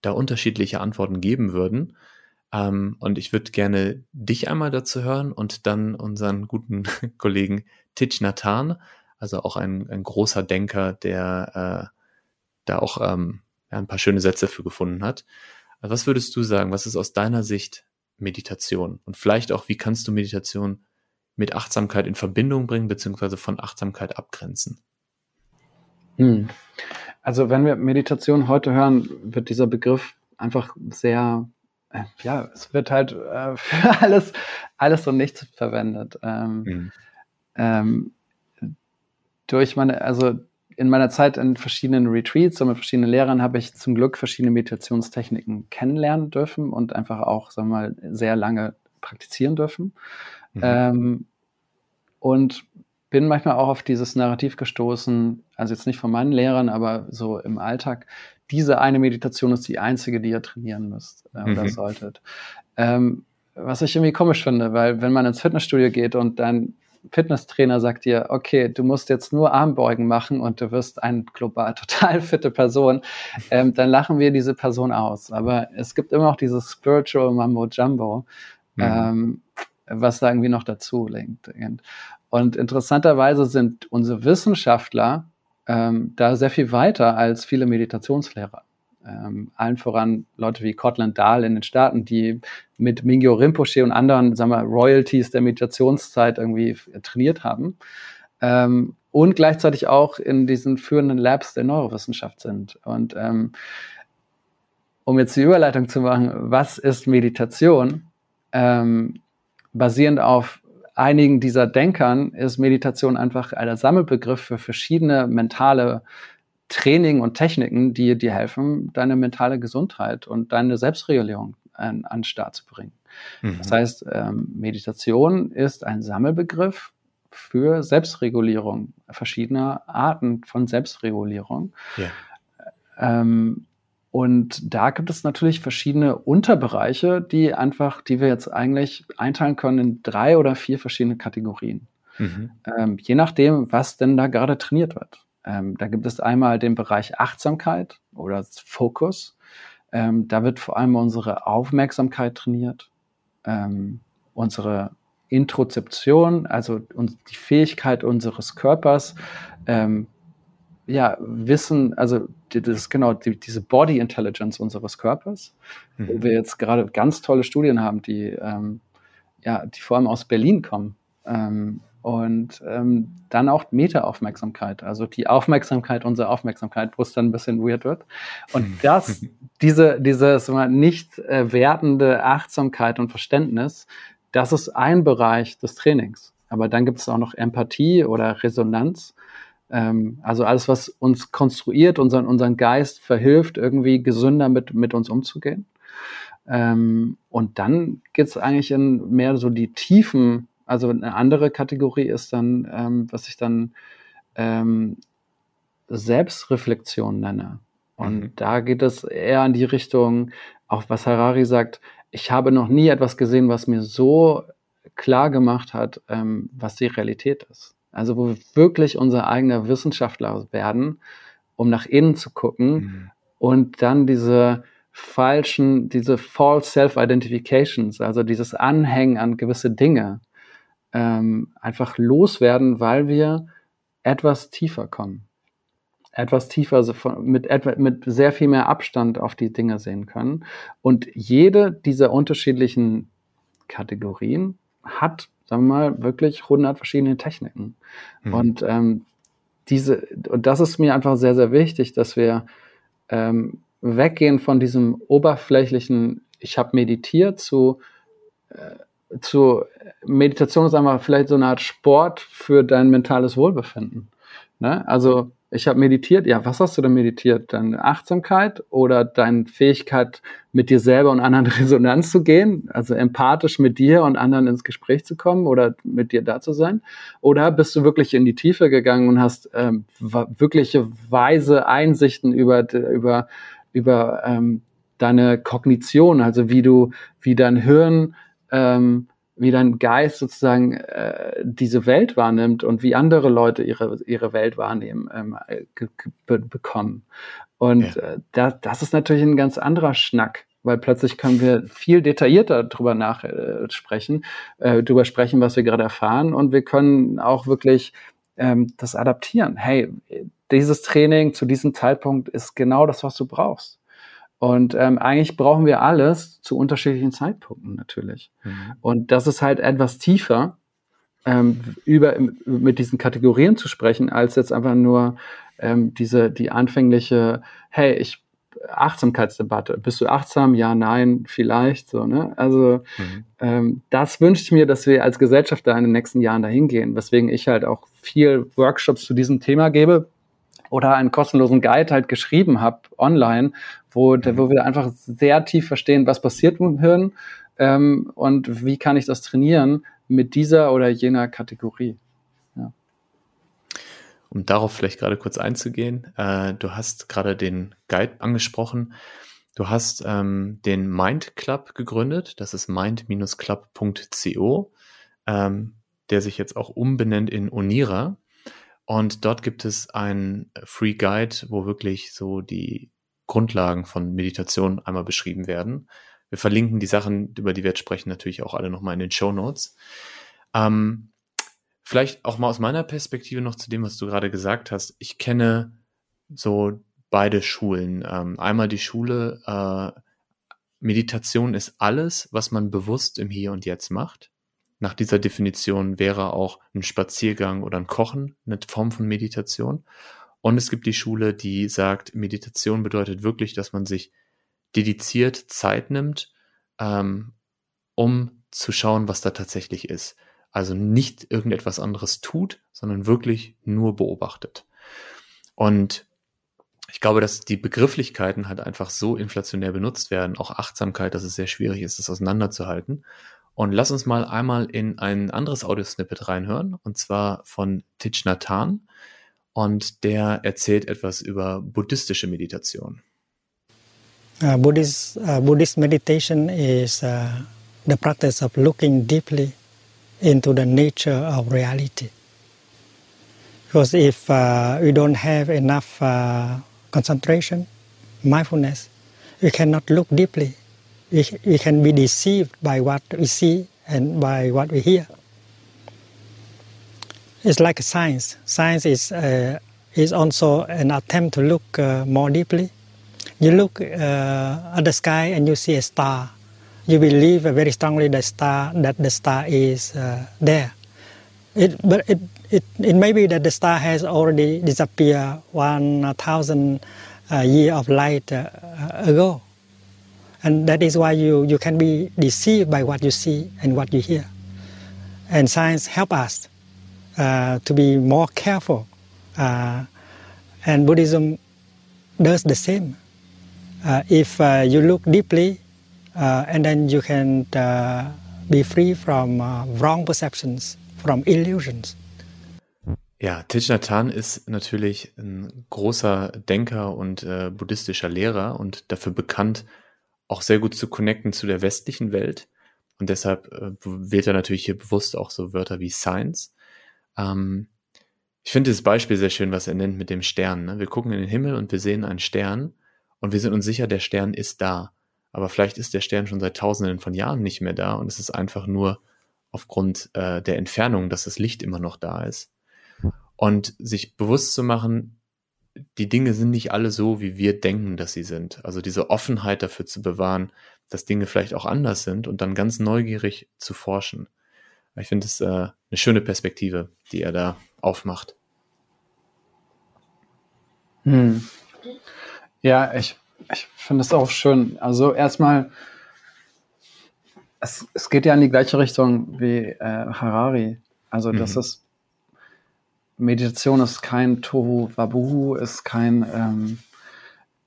B: da unterschiedliche Antworten geben würden. Ähm, und ich würde gerne dich einmal dazu hören und dann unseren guten Kollegen Titch Nathan, also auch ein, ein großer Denker, der äh, da auch ähm, ja, ein paar schöne Sätze für gefunden hat. Also was würdest du sagen? Was ist aus deiner Sicht Meditation? Und vielleicht auch, wie kannst du Meditation mit Achtsamkeit in Verbindung bringen, beziehungsweise von Achtsamkeit abgrenzen?
A: Hm. Also wenn wir Meditation heute hören, wird dieser Begriff einfach sehr ja, es wird halt äh, für alles, alles und nichts verwendet. Ähm, mhm. ähm, durch meine, also in meiner Zeit in verschiedenen Retreats und mit verschiedenen Lehrern habe ich zum Glück verschiedene Meditationstechniken kennenlernen dürfen und einfach auch, sagen wir mal, sehr lange praktizieren dürfen. Mhm. Ähm, und bin manchmal auch auf dieses Narrativ gestoßen, also jetzt nicht von meinen Lehrern, aber so im Alltag, diese eine Meditation ist die einzige, die ihr trainieren müsst äh, oder mhm. solltet. Ähm, was ich irgendwie komisch finde, weil wenn man ins Fitnessstudio geht und dein Fitnesstrainer sagt dir, okay, du musst jetzt nur Armbeugen machen und du wirst eine global total fitte Person, ähm, dann lachen wir diese Person aus. Aber es gibt immer noch dieses Spiritual Mambo Jumbo, mhm. ähm, was da irgendwie noch dazu lenkt. Und interessanterweise sind unsere Wissenschaftler ähm, da sehr viel weiter als viele Meditationslehrer. Ähm, allen voran Leute wie Cortland Dahl in den Staaten, die mit Mingyo Rinpoche und anderen, sagen wir, Royalties der Meditationszeit irgendwie trainiert haben. Ähm, und gleichzeitig auch in diesen führenden Labs der Neurowissenschaft sind. Und ähm, um jetzt die Überleitung zu machen, was ist Meditation? Ähm, basierend auf einigen dieser Denkern ist Meditation einfach ein Sammelbegriff für verschiedene mentale Training und Techniken, die dir helfen, deine mentale Gesundheit und deine Selbstregulierung an, an den Start zu bringen. Mhm. Das heißt, ähm, Meditation ist ein Sammelbegriff für Selbstregulierung, verschiedener Arten von Selbstregulierung. Ja. Ähm, und da gibt es natürlich verschiedene Unterbereiche, die einfach, die wir jetzt eigentlich einteilen können in drei oder vier verschiedene Kategorien. Mhm. Ähm, je nachdem, was denn da gerade trainiert wird. Ähm, da gibt es einmal den Bereich Achtsamkeit oder Fokus. Ähm, da wird vor allem unsere Aufmerksamkeit trainiert, ähm, unsere Introzeption, also die Fähigkeit unseres Körpers, ähm, ja, Wissen, also das ist genau die, diese Body Intelligence unseres Körpers, mhm. wo wir jetzt gerade ganz tolle Studien haben, die ähm, ja, die vor allem aus Berlin kommen. Ähm, und ähm, dann auch Meta-Aufmerksamkeit, also die Aufmerksamkeit unserer Aufmerksamkeit, wo es dann ein bisschen weird wird. Und das, diese, diese nicht äh, wertende Achtsamkeit und Verständnis, das ist ein Bereich des Trainings. Aber dann gibt es auch noch Empathie oder Resonanz. Ähm, also alles, was uns konstruiert, unseren, unseren Geist verhilft, irgendwie gesünder mit, mit uns umzugehen. Ähm, und dann geht es eigentlich in mehr so die Tiefen, also eine andere Kategorie ist dann, ähm, was ich dann ähm, Selbstreflexion nenne. Und mhm. da geht es eher in die Richtung, auch was Harari sagt, ich habe noch nie etwas gesehen, was mir so klar gemacht hat, ähm, was die Realität ist. Also wo wir wirklich unser eigener Wissenschaftler werden, um nach innen zu gucken mhm. und dann diese falschen, diese false self-identifications, also dieses Anhängen an gewisse Dinge, ähm, einfach loswerden, weil wir etwas tiefer kommen. Etwas tiefer, also von, mit, etwa, mit sehr viel mehr Abstand auf die Dinge sehen können. Und jede dieser unterschiedlichen Kategorien hat, sagen wir mal, wirklich 100 verschiedene Techniken. Mhm. Und ähm, diese, und das ist mir einfach sehr, sehr wichtig, dass wir ähm, weggehen von diesem oberflächlichen, ich habe meditiert, zu, äh, zu Meditation ist einfach vielleicht so eine Art Sport für dein mentales Wohlbefinden. Ne? Also ich habe meditiert, ja, was hast du denn meditiert? Deine Achtsamkeit oder deine Fähigkeit, mit dir selber und anderen Resonanz zu gehen, also empathisch mit dir und anderen ins Gespräch zu kommen oder mit dir da zu sein? Oder bist du wirklich in die Tiefe gegangen und hast ähm, wirkliche weise Einsichten über, über über ähm, deine Kognition, also wie du, wie dein Hirn, ähm, wie dein Geist sozusagen äh, diese Welt wahrnimmt und wie andere Leute ihre, ihre Welt wahrnehmen, ähm, be bekommen. Und ja. äh, das, das ist natürlich ein ganz anderer Schnack, weil plötzlich können wir viel detaillierter drüber nach äh, sprechen, äh, drüber sprechen, was wir gerade erfahren und wir können auch wirklich ähm, das adaptieren. Hey, dieses Training zu diesem Zeitpunkt ist genau das, was du brauchst. Und ähm, eigentlich brauchen wir alles zu unterschiedlichen Zeitpunkten natürlich. Mhm. Und das ist halt etwas tiefer, ähm, über mit diesen Kategorien zu sprechen, als jetzt einfach nur ähm, diese die anfängliche, hey, ich Achtsamkeitsdebatte. Bist du achtsam? Ja, nein, vielleicht so. Ne? Also mhm. ähm, das wünsche ich mir, dass wir als Gesellschaft da in den nächsten Jahren dahin gehen. Weswegen ich halt auch viel Workshops zu diesem Thema gebe oder einen kostenlosen Guide halt geschrieben habe online, wo, wo wir einfach sehr tief verstehen, was passiert mit dem Hirn ähm, und wie kann ich das trainieren mit dieser oder jener Kategorie.
B: Um darauf vielleicht gerade kurz einzugehen, äh, du hast gerade den Guide angesprochen. Du hast ähm, den Mind Club gegründet, das ist mind-club.co, ähm, der sich jetzt auch umbenennt in Onira. Und dort gibt es ein Free Guide, wo wirklich so die Grundlagen von Meditation einmal beschrieben werden. Wir verlinken die Sachen, über die wir jetzt sprechen, natürlich auch alle nochmal in den Show Notes. Ähm, vielleicht auch mal aus meiner Perspektive noch zu dem, was du gerade gesagt hast. Ich kenne so beide Schulen. Ähm, einmal die Schule, äh, Meditation ist alles, was man bewusst im Hier und Jetzt macht. Nach dieser Definition wäre auch ein Spaziergang oder ein Kochen eine Form von Meditation. Und es gibt die Schule, die sagt, Meditation bedeutet wirklich, dass man sich dediziert Zeit nimmt, ähm, um zu schauen, was da tatsächlich ist. Also nicht irgendetwas anderes tut, sondern wirklich nur beobachtet. Und ich glaube, dass die Begrifflichkeiten halt einfach so inflationär benutzt werden, auch Achtsamkeit, dass es sehr schwierig ist, das auseinanderzuhalten. Und lass uns mal einmal in ein anderes Audiosnippet reinhören, und zwar von Thich Nhat. Und der erzählt etwas über buddhistische Meditation.
E: Uh, Buddhist, uh, Buddhist meditation is uh, the practice of looking deeply into the nature of reality. Because if uh, we don't have enough uh, concentration, mindfulness, we cannot look deeply we, we can be deceived by what we see and by what we hear. It's like science. Science is, uh, is also an attempt to look uh, more deeply. You look uh, at the sky and you see a star. You believe very strongly the star that the star is uh, there. It, but it, it, it may be that the star has already disappeared one thousand uh, year of light uh, ago and that is why you, you can be deceived by what you see and what you hear. And science help us uh, to be more careful. Uh, and Buddhism does the same. Uh, if uh, you look deeply, uh, and then you can uh, be free from wrong perceptions, from illusions.
B: Ja, Thich Nhat Hanh ist natürlich ein großer Denker und äh, buddhistischer Lehrer und dafür bekannt, auch sehr gut zu connecten zu der westlichen Welt. Und deshalb äh, wählt er natürlich hier bewusst auch so Wörter wie Science. Ähm, ich finde das Beispiel sehr schön, was er nennt mit dem Stern. Ne? Wir gucken in den Himmel und wir sehen einen Stern und wir sind uns sicher, der Stern ist da. Aber vielleicht ist der Stern schon seit Tausenden von Jahren nicht mehr da und es ist einfach nur aufgrund äh, der Entfernung, dass das Licht immer noch da ist. Und sich bewusst zu machen, die Dinge sind nicht alle so, wie wir denken, dass sie sind. Also diese Offenheit dafür zu bewahren, dass Dinge vielleicht auch anders sind und dann ganz neugierig zu forschen. Ich finde es äh, eine schöne Perspektive, die er da aufmacht.
A: Hm. Ja, ich, ich finde es auch schön. Also erstmal, es, es geht ja in die gleiche Richtung wie äh, Harari. Also das mhm. ist Meditation ist kein Tohu Wabuhu, ist kein ähm,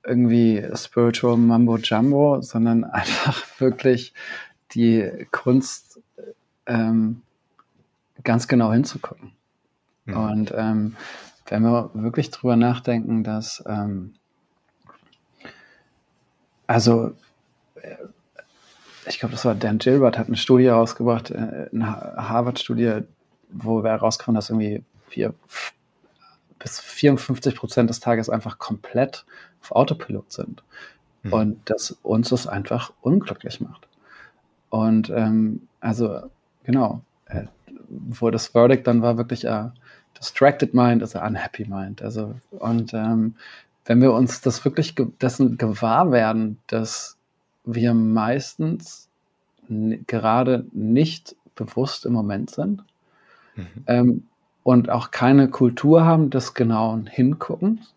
A: irgendwie Spiritual Mambo Jumbo, sondern einfach wirklich die Kunst ähm, ganz genau hinzugucken. Mhm. Und ähm, wenn wir wirklich drüber nachdenken, dass ähm, also äh, ich glaube, das war Dan Gilbert, hat eine Studie herausgebracht, äh, eine Harvard-Studie, wo wir herausgefunden, dass irgendwie vier, bis 54 Prozent des Tages einfach komplett auf Autopilot sind. Mhm. Und dass uns das einfach unglücklich macht. Und ähm, also, genau, äh, wo das Verdict dann war wirklich a distracted mind, also unhappy mind. Also, und ähm, wenn wir uns das wirklich ge dessen gewahr werden, dass wir meistens gerade nicht bewusst im Moment sind, mhm. ähm, und auch keine Kultur haben des genauen Hinguckens,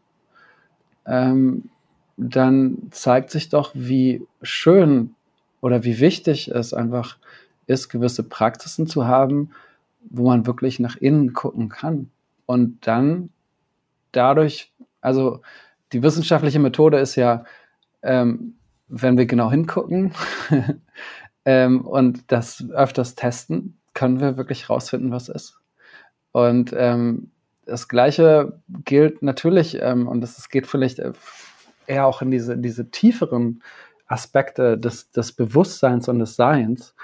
A: ähm, dann zeigt sich doch, wie schön oder wie wichtig es einfach ist, gewisse Praxisen zu haben, wo man wirklich nach innen gucken kann. Und dann dadurch, also die wissenschaftliche Methode ist ja, ähm, wenn wir genau hingucken ähm, und das öfters testen, können wir wirklich rausfinden, was ist. Und ähm, das Gleiche gilt natürlich, ähm, und das, das geht vielleicht äh, eher auch in diese, diese tieferen Aspekte des, des Bewusstseins und des Seins.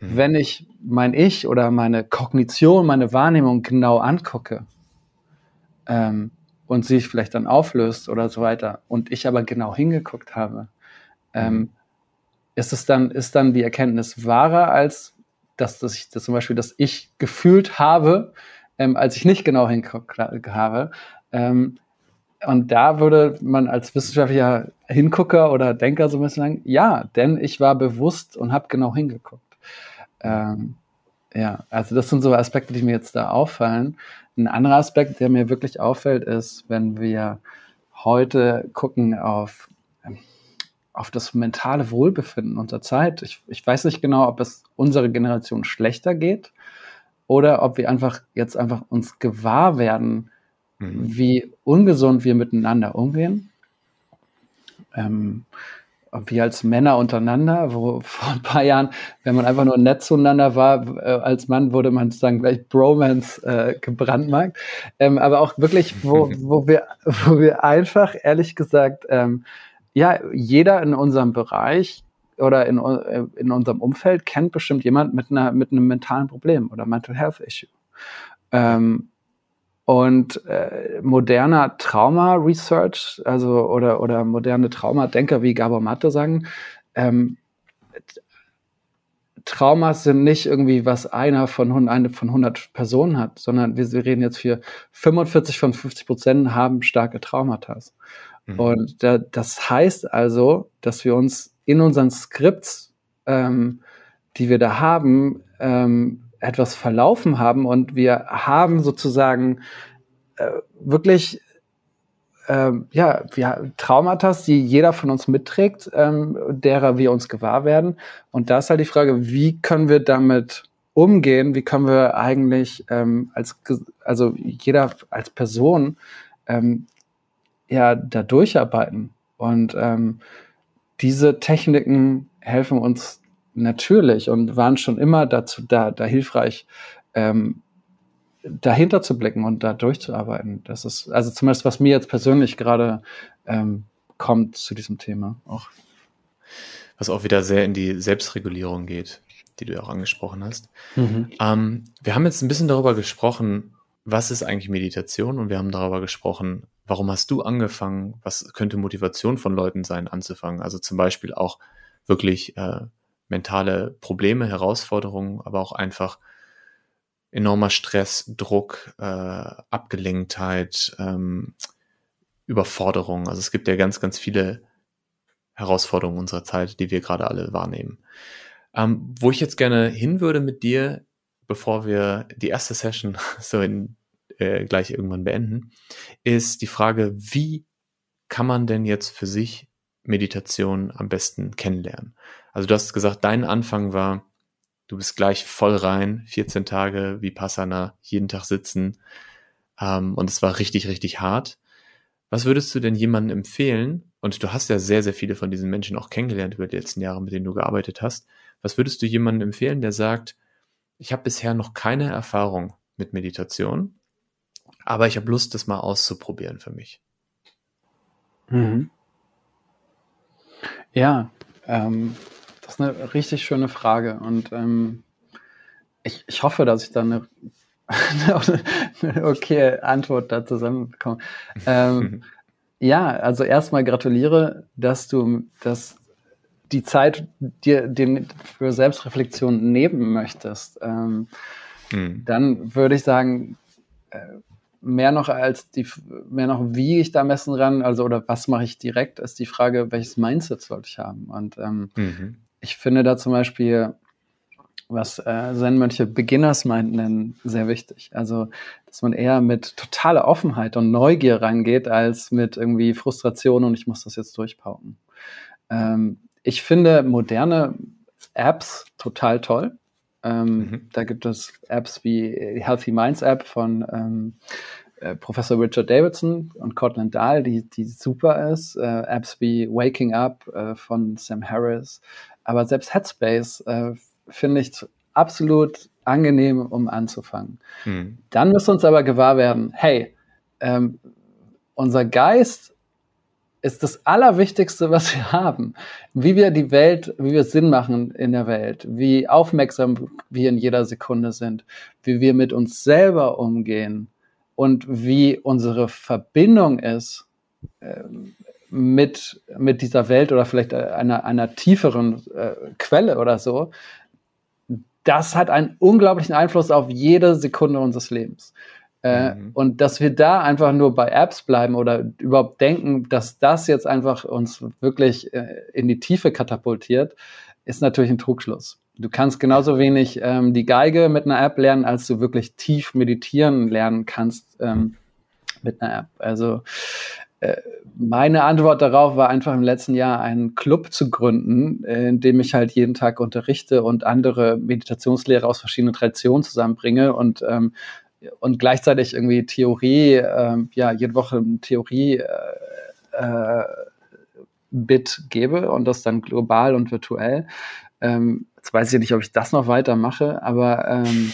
A: Mhm. Wenn ich mein Ich oder meine Kognition, meine Wahrnehmung genau angucke ähm, und sie sich vielleicht dann auflöst oder so weiter und ich aber genau hingeguckt habe, ähm, mhm. ist es dann, ist dann die Erkenntnis wahrer als dass, dass ich das zum Beispiel, dass ich gefühlt habe, ähm, als ich nicht genau hingeguckt habe. Ähm, und da würde man als wissenschaftlicher Hingucker oder Denker so ein bisschen sagen, ja, denn ich war bewusst und habe genau hingeguckt. Ähm, ja, also das sind so Aspekte, die mir jetzt da auffallen. Ein anderer Aspekt, der mir wirklich auffällt, ist, wenn wir heute gucken auf, auf das mentale Wohlbefinden unserer Zeit. Ich, ich weiß nicht genau, ob es unserer Generation schlechter geht oder ob wir einfach jetzt einfach uns gewahr werden, mhm. wie ungesund wir miteinander umgehen. Ähm, wie als Männer untereinander, wo vor ein paar Jahren, wenn man einfach nur nett zueinander war, äh, als Mann wurde man sozusagen gleich Bromance äh, gebrandmarkt. Ähm, aber auch wirklich, wo, wo, wir, wo wir einfach, ehrlich gesagt, ähm, ja, jeder in unserem Bereich oder in, äh, in unserem Umfeld kennt bestimmt jemand mit, einer, mit einem mentalen Problem oder Mental Health Issue. Ähm, und äh, moderner Trauma-Research, also oder, oder moderne Traumadenker wie Gabor Matte sagen, ähm, Traumas sind nicht irgendwie, was einer von, eine von 100 Personen hat, sondern wir, wir reden jetzt für 45 von 50 Prozent haben starke Traumata. Mhm. Und da, das heißt also, dass wir uns in unseren Skripts, ähm, die wir da haben, ähm, etwas verlaufen haben und wir haben sozusagen äh, wirklich äh, ja, wir, Traumata, die jeder von uns mitträgt, ähm, derer wir uns gewahr werden. Und da ist halt die Frage, wie können wir damit umgehen? Wie können wir eigentlich ähm, als, also jeder als Person ähm, ja da durcharbeiten? Und ähm, diese Techniken helfen uns natürlich und waren schon immer dazu da, da hilfreich, ähm, dahinter zu blicken und da durchzuarbeiten. Das ist also zumindest, was mir jetzt persönlich gerade ähm, kommt zu diesem Thema auch.
B: was auch wieder sehr in die Selbstregulierung geht, die du ja auch angesprochen hast. Mhm. Ähm, wir haben jetzt ein bisschen darüber gesprochen, was ist eigentlich Meditation und wir haben darüber gesprochen, warum hast du angefangen, was könnte Motivation von Leuten sein, anzufangen. Also zum Beispiel auch wirklich äh, mentale Probleme, Herausforderungen, aber auch einfach enormer Stress, Druck, äh, Abgelenktheit, ähm, Überforderung. Also es gibt ja ganz, ganz viele Herausforderungen unserer Zeit, die wir gerade alle wahrnehmen. Ähm, wo ich jetzt gerne hin würde mit dir, bevor wir die erste Session so in, äh, gleich irgendwann beenden, ist die Frage, wie kann man denn jetzt für sich Meditation am besten kennenlernen? Also du hast gesagt, dein Anfang war, du bist gleich voll rein, 14 Tage wie Passana, jeden Tag sitzen ähm, und es war richtig, richtig hart. Was würdest du denn jemandem empfehlen? Und du hast ja sehr, sehr viele von diesen Menschen auch kennengelernt über die letzten Jahre, mit denen du gearbeitet hast. Was würdest du jemandem empfehlen, der sagt, ich habe bisher noch keine Erfahrung mit Meditation, aber ich habe Lust, das mal auszuprobieren für mich?
A: Mhm. Ja, ähm, das ist eine richtig schöne Frage und ähm, ich, ich hoffe, dass ich da eine eine okay Antwort da zusammenbekommen. Ähm, ja, also erstmal gratuliere, dass du das die Zeit dir den für Selbstreflexion nehmen möchtest. Ähm, mhm. Dann würde ich sagen, äh, mehr noch als die, mehr noch wie ich da am besten ran, also oder was mache ich direkt, ist die Frage, welches Mindset sollte ich haben. Und ähm, mhm. ich finde da zum Beispiel was äh, Zen-Mönche Beginners Mind nennen, sehr wichtig. Also, dass man eher mit totaler Offenheit und Neugier reingeht, als mit irgendwie Frustration und ich muss das jetzt durchpauken. Ähm, ich finde moderne Apps total toll. Ähm, mhm. Da gibt es Apps wie die Healthy Minds App von ähm, äh, Professor Richard Davidson und Cortland Dahl, die, die super ist. Äh, Apps wie Waking Up äh, von Sam Harris. Aber selbst Headspace äh, finde ich absolut angenehm, um anzufangen. Mhm. Dann müssen uns aber gewahr werden, hey, ähm, unser Geist ist das Allerwichtigste, was wir haben. Wie wir die Welt, wie wir Sinn machen in der Welt, wie aufmerksam wir in jeder Sekunde sind, wie wir mit uns selber umgehen und wie unsere Verbindung ist äh, mit, mit dieser Welt oder vielleicht einer, einer tieferen äh, Quelle oder so, das hat einen unglaublichen Einfluss auf jede Sekunde unseres Lebens. Äh, mhm. Und dass wir da einfach nur bei Apps bleiben oder überhaupt denken, dass das jetzt einfach uns wirklich äh, in die Tiefe katapultiert, ist natürlich ein Trugschluss. Du kannst genauso wenig ähm, die Geige mit einer App lernen, als du wirklich tief meditieren lernen kannst ähm, mit einer App. Also äh, meine Antwort darauf war einfach im letzten Jahr einen Club zu gründen, äh, in dem ich halt jeden Tag unterrichte und andere Meditationslehrer aus verschiedenen Traditionen zusammenbringe und ähm, und gleichzeitig irgendwie Theorie, äh, ja, jede Woche ein Theorie äh, äh, gebe und das dann global und virtuell. Ähm, jetzt weiß ich nicht, ob ich das noch weitermache, aber ähm,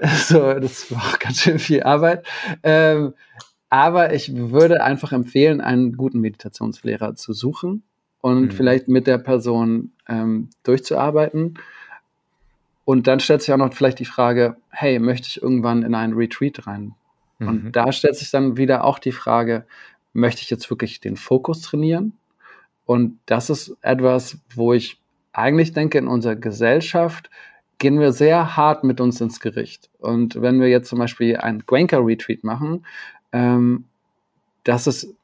A: so, das war auch ganz schön viel Arbeit. Ähm, aber ich würde einfach empfehlen, einen guten Meditationslehrer zu suchen und mhm. vielleicht mit der Person ähm, durchzuarbeiten. Und dann stellt sich auch noch vielleicht die Frage, hey, möchte ich irgendwann in einen Retreat rein? Mhm. Und da stellt sich dann wieder auch die Frage, möchte ich jetzt wirklich den Fokus trainieren? Und das ist etwas, wo ich eigentlich denke, in unserer Gesellschaft gehen wir sehr hart mit uns ins Gericht. Und wenn wir jetzt zum Beispiel ein Gwenker Retreat machen, ähm, das ist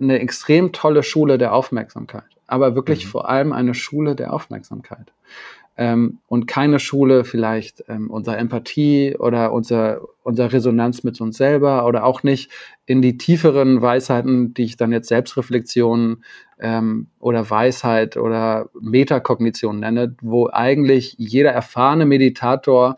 A: eine extrem tolle Schule der Aufmerksamkeit, aber wirklich mhm. vor allem eine Schule der Aufmerksamkeit. Ähm, und keine Schule vielleicht ähm, unserer Empathie oder unser, unser Resonanz mit uns selber oder auch nicht in die tieferen Weisheiten, die ich dann jetzt Selbstreflexion ähm, oder Weisheit oder Metakognition nenne, wo eigentlich jeder erfahrene Meditator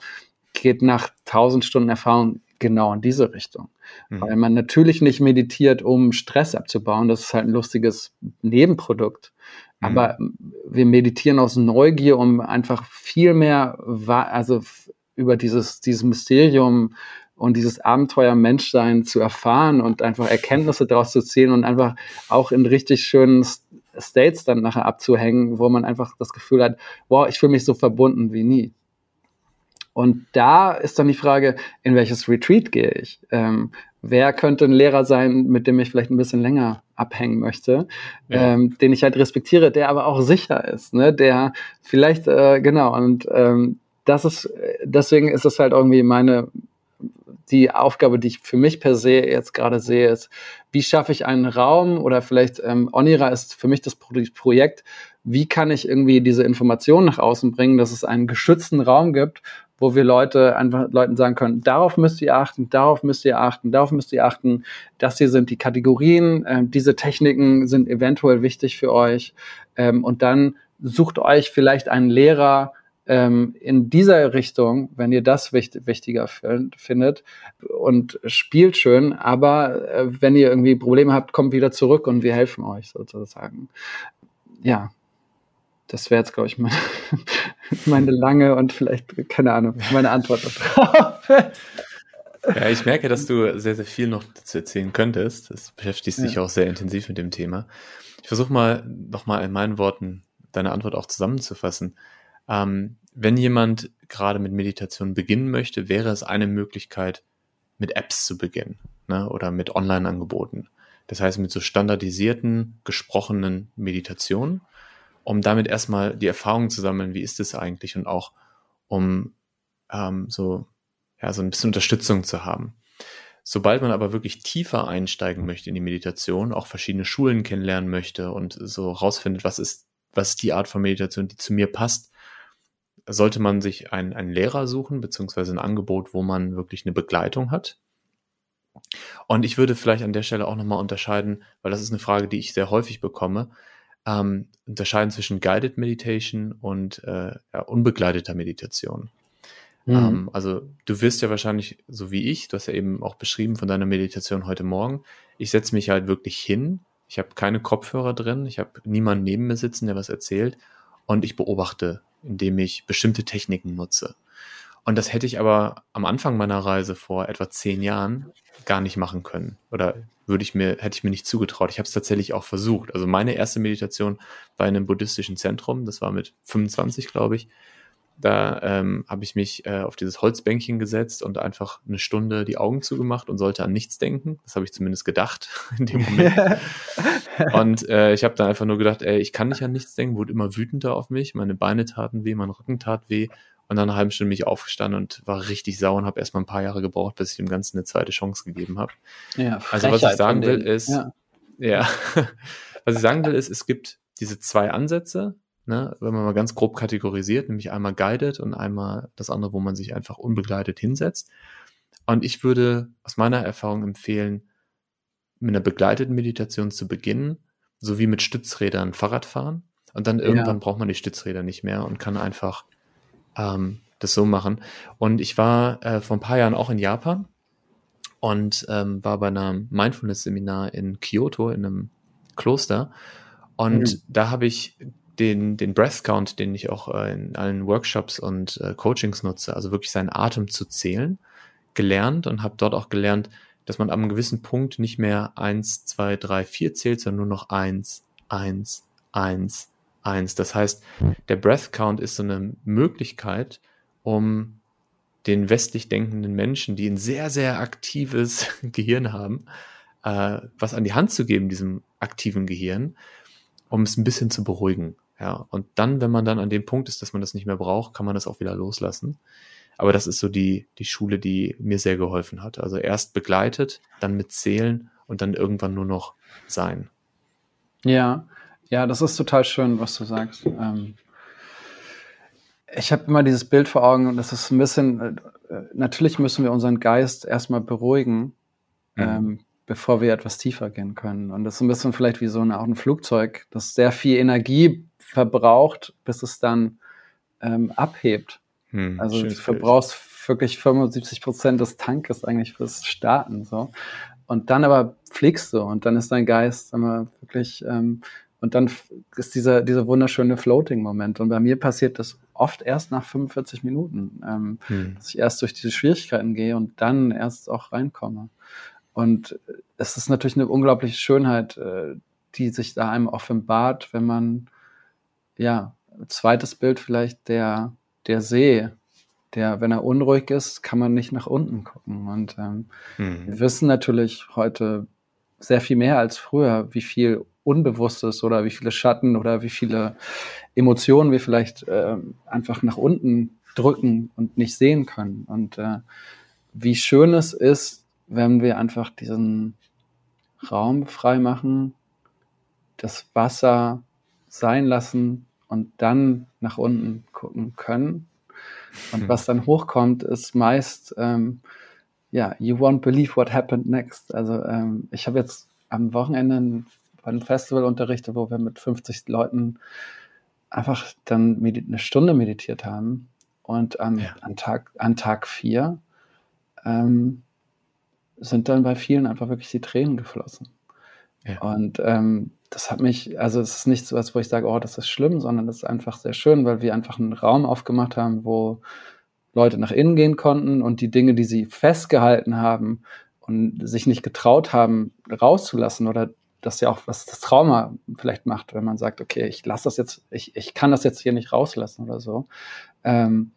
A: geht nach tausend Stunden Erfahrung genau in diese Richtung. Mhm. Weil man natürlich nicht meditiert, um Stress abzubauen. Das ist halt ein lustiges Nebenprodukt. Mhm. Aber wir meditieren aus Neugier, um einfach viel mehr, also über dieses, dieses Mysterium und dieses Abenteuer Menschsein zu erfahren und einfach Erkenntnisse daraus zu ziehen und einfach auch in richtig schönen States dann nachher abzuhängen, wo man einfach das Gefühl hat, wow, ich fühle mich so verbunden wie nie. Und da ist dann die Frage, in welches Retreat gehe ich? Ähm, wer könnte ein Lehrer sein, mit dem ich vielleicht ein bisschen länger abhängen möchte, ja. ähm, den ich halt respektiere, der aber auch sicher ist, ne? der vielleicht, äh, genau, und ähm, das ist, deswegen ist es halt irgendwie meine, die Aufgabe, die ich für mich per se jetzt gerade sehe, ist, wie schaffe ich einen Raum oder vielleicht ähm, Onira ist für mich das Projekt, wie kann ich irgendwie diese Informationen nach außen bringen, dass es einen geschützten Raum gibt, wo wir Leute einfach Leuten sagen können, darauf müsst ihr achten, darauf müsst ihr achten, darauf müsst ihr achten. Das hier sind die Kategorien, äh, diese Techniken sind eventuell wichtig für euch. Ähm, und dann sucht euch vielleicht einen Lehrer, ähm, in dieser Richtung, wenn ihr das wichtig, wichtiger findet und spielt schön, aber äh, wenn ihr irgendwie Probleme habt, kommt wieder zurück und wir helfen euch sozusagen. Ja, das wäre jetzt, glaube ich, meine, meine lange und vielleicht, keine Ahnung, meine Antwort darauf.
B: Ja, ich merke, dass du sehr, sehr viel noch zu erzählen könntest. Das beschäftigt dich ja. auch sehr intensiv mit dem Thema. Ich versuche mal nochmal in meinen Worten deine Antwort auch zusammenzufassen. Ähm, wenn jemand gerade mit Meditation beginnen möchte, wäre es eine Möglichkeit, mit Apps zu beginnen ne, oder mit Online-Angeboten. Das heißt, mit so standardisierten, gesprochenen Meditationen, um damit erstmal die Erfahrung zu sammeln, wie ist es eigentlich und auch um ähm, so, ja, so ein bisschen Unterstützung zu haben. Sobald man aber wirklich tiefer einsteigen möchte in die Meditation, auch verschiedene Schulen kennenlernen möchte und so rausfindet, was ist, was ist die Art von Meditation, die zu mir passt, sollte man sich einen, einen Lehrer suchen, beziehungsweise ein Angebot, wo man wirklich eine Begleitung hat. Und ich würde vielleicht an der Stelle auch nochmal unterscheiden, weil das ist eine Frage, die ich sehr häufig bekomme, ähm, unterscheiden zwischen Guided Meditation und äh, ja, unbegleiteter Meditation. Mhm. Ähm, also du wirst ja wahrscheinlich, so wie ich, du hast ja eben auch beschrieben von deiner Meditation heute Morgen, ich setze mich halt wirklich hin, ich habe keine Kopfhörer drin, ich habe niemanden neben mir sitzen, der was erzählt und ich beobachte indem ich bestimmte Techniken nutze. Und das hätte ich aber am Anfang meiner Reise vor etwa zehn Jahren gar nicht machen können. Oder würde ich mir, hätte ich mir nicht zugetraut. Ich habe es tatsächlich auch versucht. Also meine erste Meditation war in einem buddhistischen Zentrum, das war mit 25, glaube ich. Da ähm, habe ich mich äh, auf dieses Holzbänkchen gesetzt und einfach eine Stunde die Augen zugemacht und sollte an nichts denken. Das habe ich zumindest gedacht in dem Moment. und äh, ich habe dann einfach nur gedacht, ey, ich kann nicht an nichts denken, wurde immer wütender auf mich. Meine Beine taten weh, mein Rücken tat weh. Und dann eine halbe Stunde mich aufgestanden und war richtig sauer und habe erstmal ein paar Jahre gebraucht, bis ich dem Ganzen eine zweite Chance gegeben habe. Ja, also was ich sagen will ist, ja. ja, was ich sagen will ist, es gibt diese zwei Ansätze, ne, wenn man mal ganz grob kategorisiert, nämlich einmal guided und einmal das andere, wo man sich einfach unbegleitet hinsetzt. Und ich würde aus meiner Erfahrung empfehlen, mit einer begleiteten Meditation zu beginnen, sowie mit Stützrädern Fahrrad fahren. Und dann irgendwann ja. braucht man die Stützräder nicht mehr und kann einfach ähm, das so machen. Und ich war äh, vor ein paar Jahren auch in Japan und ähm, war bei einem Mindfulness-Seminar in Kyoto in einem Kloster. Und mhm. da habe ich den, den Breath Count, den ich auch äh, in allen Workshops und äh, Coachings nutze, also wirklich seinen Atem zu zählen, gelernt und habe dort auch gelernt, dass man ab einem gewissen Punkt nicht mehr eins, zwei, drei, vier zählt, sondern nur noch eins, eins, eins, eins. Das heißt, der Breath Count ist so eine Möglichkeit, um den westlich denkenden Menschen, die ein sehr, sehr aktives Gehirn haben, äh, was an die Hand zu geben, diesem aktiven Gehirn, um es ein bisschen zu beruhigen. Ja, und dann, wenn man dann an dem Punkt ist, dass man das nicht mehr braucht, kann man das auch wieder loslassen. Aber das ist so die, die Schule, die mir sehr geholfen hat. Also erst begleitet, dann mit Zählen und dann irgendwann nur noch sein.
A: Ja, ja, das ist total schön, was du sagst. Ähm, ich habe immer dieses Bild vor Augen und das ist ein bisschen, äh, natürlich müssen wir unseren Geist erstmal beruhigen, mhm. ähm, bevor wir etwas tiefer gehen können. Und das ist ein bisschen vielleicht wie so eine, auch ein Flugzeug, das sehr viel Energie verbraucht, bis es dann ähm, abhebt. Hm, also du verbrauchst wirklich 75 Prozent des Tankes eigentlich fürs Starten. So. Und dann aber fliegst du und dann ist dein Geist immer wirklich, ähm, und dann ist dieser, dieser wunderschöne Floating-Moment. Und bei mir passiert das oft erst nach 45 Minuten, ähm, hm. dass ich erst durch diese Schwierigkeiten gehe und dann erst auch reinkomme. Und es ist natürlich eine unglaubliche Schönheit, äh, die sich da einem offenbart, wenn man, ja, zweites Bild vielleicht der, der See, der, wenn er unruhig ist, kann man nicht nach unten gucken. Und ähm, mhm. wir wissen natürlich heute sehr viel mehr als früher, wie viel Unbewusstes oder wie viele Schatten oder wie viele Emotionen wir vielleicht äh, einfach nach unten drücken und nicht sehen können. Und äh, wie schön es ist, wenn wir einfach diesen Raum frei machen, das Wasser sein lassen und dann nach unten gucken können. Und hm. was dann hochkommt, ist meist, ähm, ja, you won't believe what happened next. Also ähm, ich habe jetzt am Wochenende bei einem Festival unterrichtet, wo wir mit 50 Leuten einfach dann eine Stunde meditiert haben. Und ähm, ja. an, Tag, an Tag vier ähm, sind dann bei vielen einfach wirklich die Tränen geflossen. Ja. Und ähm, das hat mich, also es ist nicht so was, wo ich sage, oh, das ist schlimm, sondern das ist einfach sehr schön, weil wir einfach einen Raum aufgemacht haben, wo Leute nach innen gehen konnten und die Dinge, die sie festgehalten haben und sich nicht getraut haben, rauszulassen oder das ja auch, was das Trauma vielleicht macht, wenn man sagt, okay, ich lasse das jetzt, ich, ich kann das jetzt hier nicht rauslassen oder so, ähm,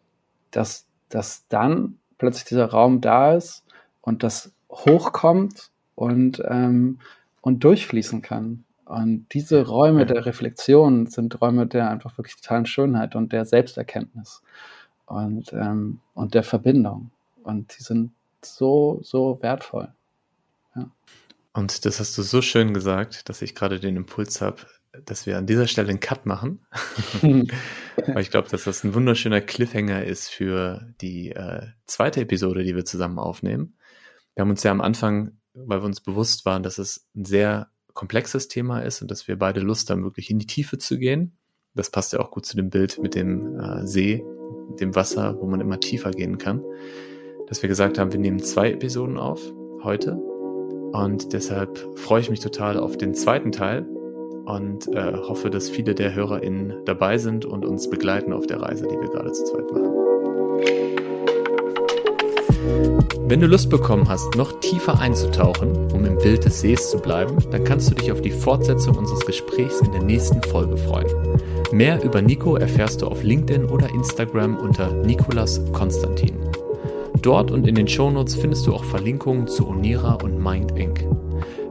A: dass, dass dann plötzlich dieser Raum da ist und das hochkommt und, ähm, und durchfließen kann. Und diese Räume der Reflexion sind Räume der einfach wirklich totalen Schönheit und der Selbsterkenntnis und, ähm, und der Verbindung. Und die sind so, so wertvoll. Ja.
B: Und das hast du so schön gesagt, dass ich gerade den Impuls habe, dass wir an dieser Stelle einen Cut machen. Weil ich glaube, dass das ein wunderschöner Cliffhanger ist für die äh, zweite Episode, die wir zusammen aufnehmen. Wir haben uns ja am Anfang, weil wir uns bewusst waren, dass es ein sehr komplexes Thema ist und dass wir beide Lust haben, wirklich in die Tiefe zu gehen. Das passt ja auch gut zu dem Bild mit dem äh, See, dem Wasser, wo man immer tiefer gehen kann. Dass wir gesagt haben, wir nehmen zwei Episoden auf heute. Und deshalb freue ich mich total auf den zweiten Teil und äh, hoffe, dass viele der HörerInnen dabei sind und uns begleiten auf der Reise, die wir gerade zu zweit machen. Wenn du Lust bekommen hast, noch tiefer einzutauchen, um im Bild des Sees zu bleiben, dann kannst du dich auf die Fortsetzung unseres Gesprächs in der nächsten Folge freuen. Mehr über Nico erfährst du auf LinkedIn oder Instagram unter Nikolas Konstantin. Dort und in den Shownotes findest du auch Verlinkungen zu Onira und Mind Inc.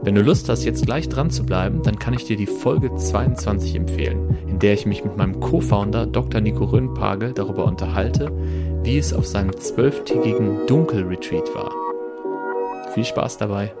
B: Wenn du Lust hast, jetzt gleich dran zu bleiben, dann kann ich dir die Folge 22 empfehlen, in der ich mich mit meinem Co-Founder Dr. Nico Röhnpagel darüber unterhalte, wie es auf seinem zwölftägigen Dunkelretreat war. Viel Spaß dabei!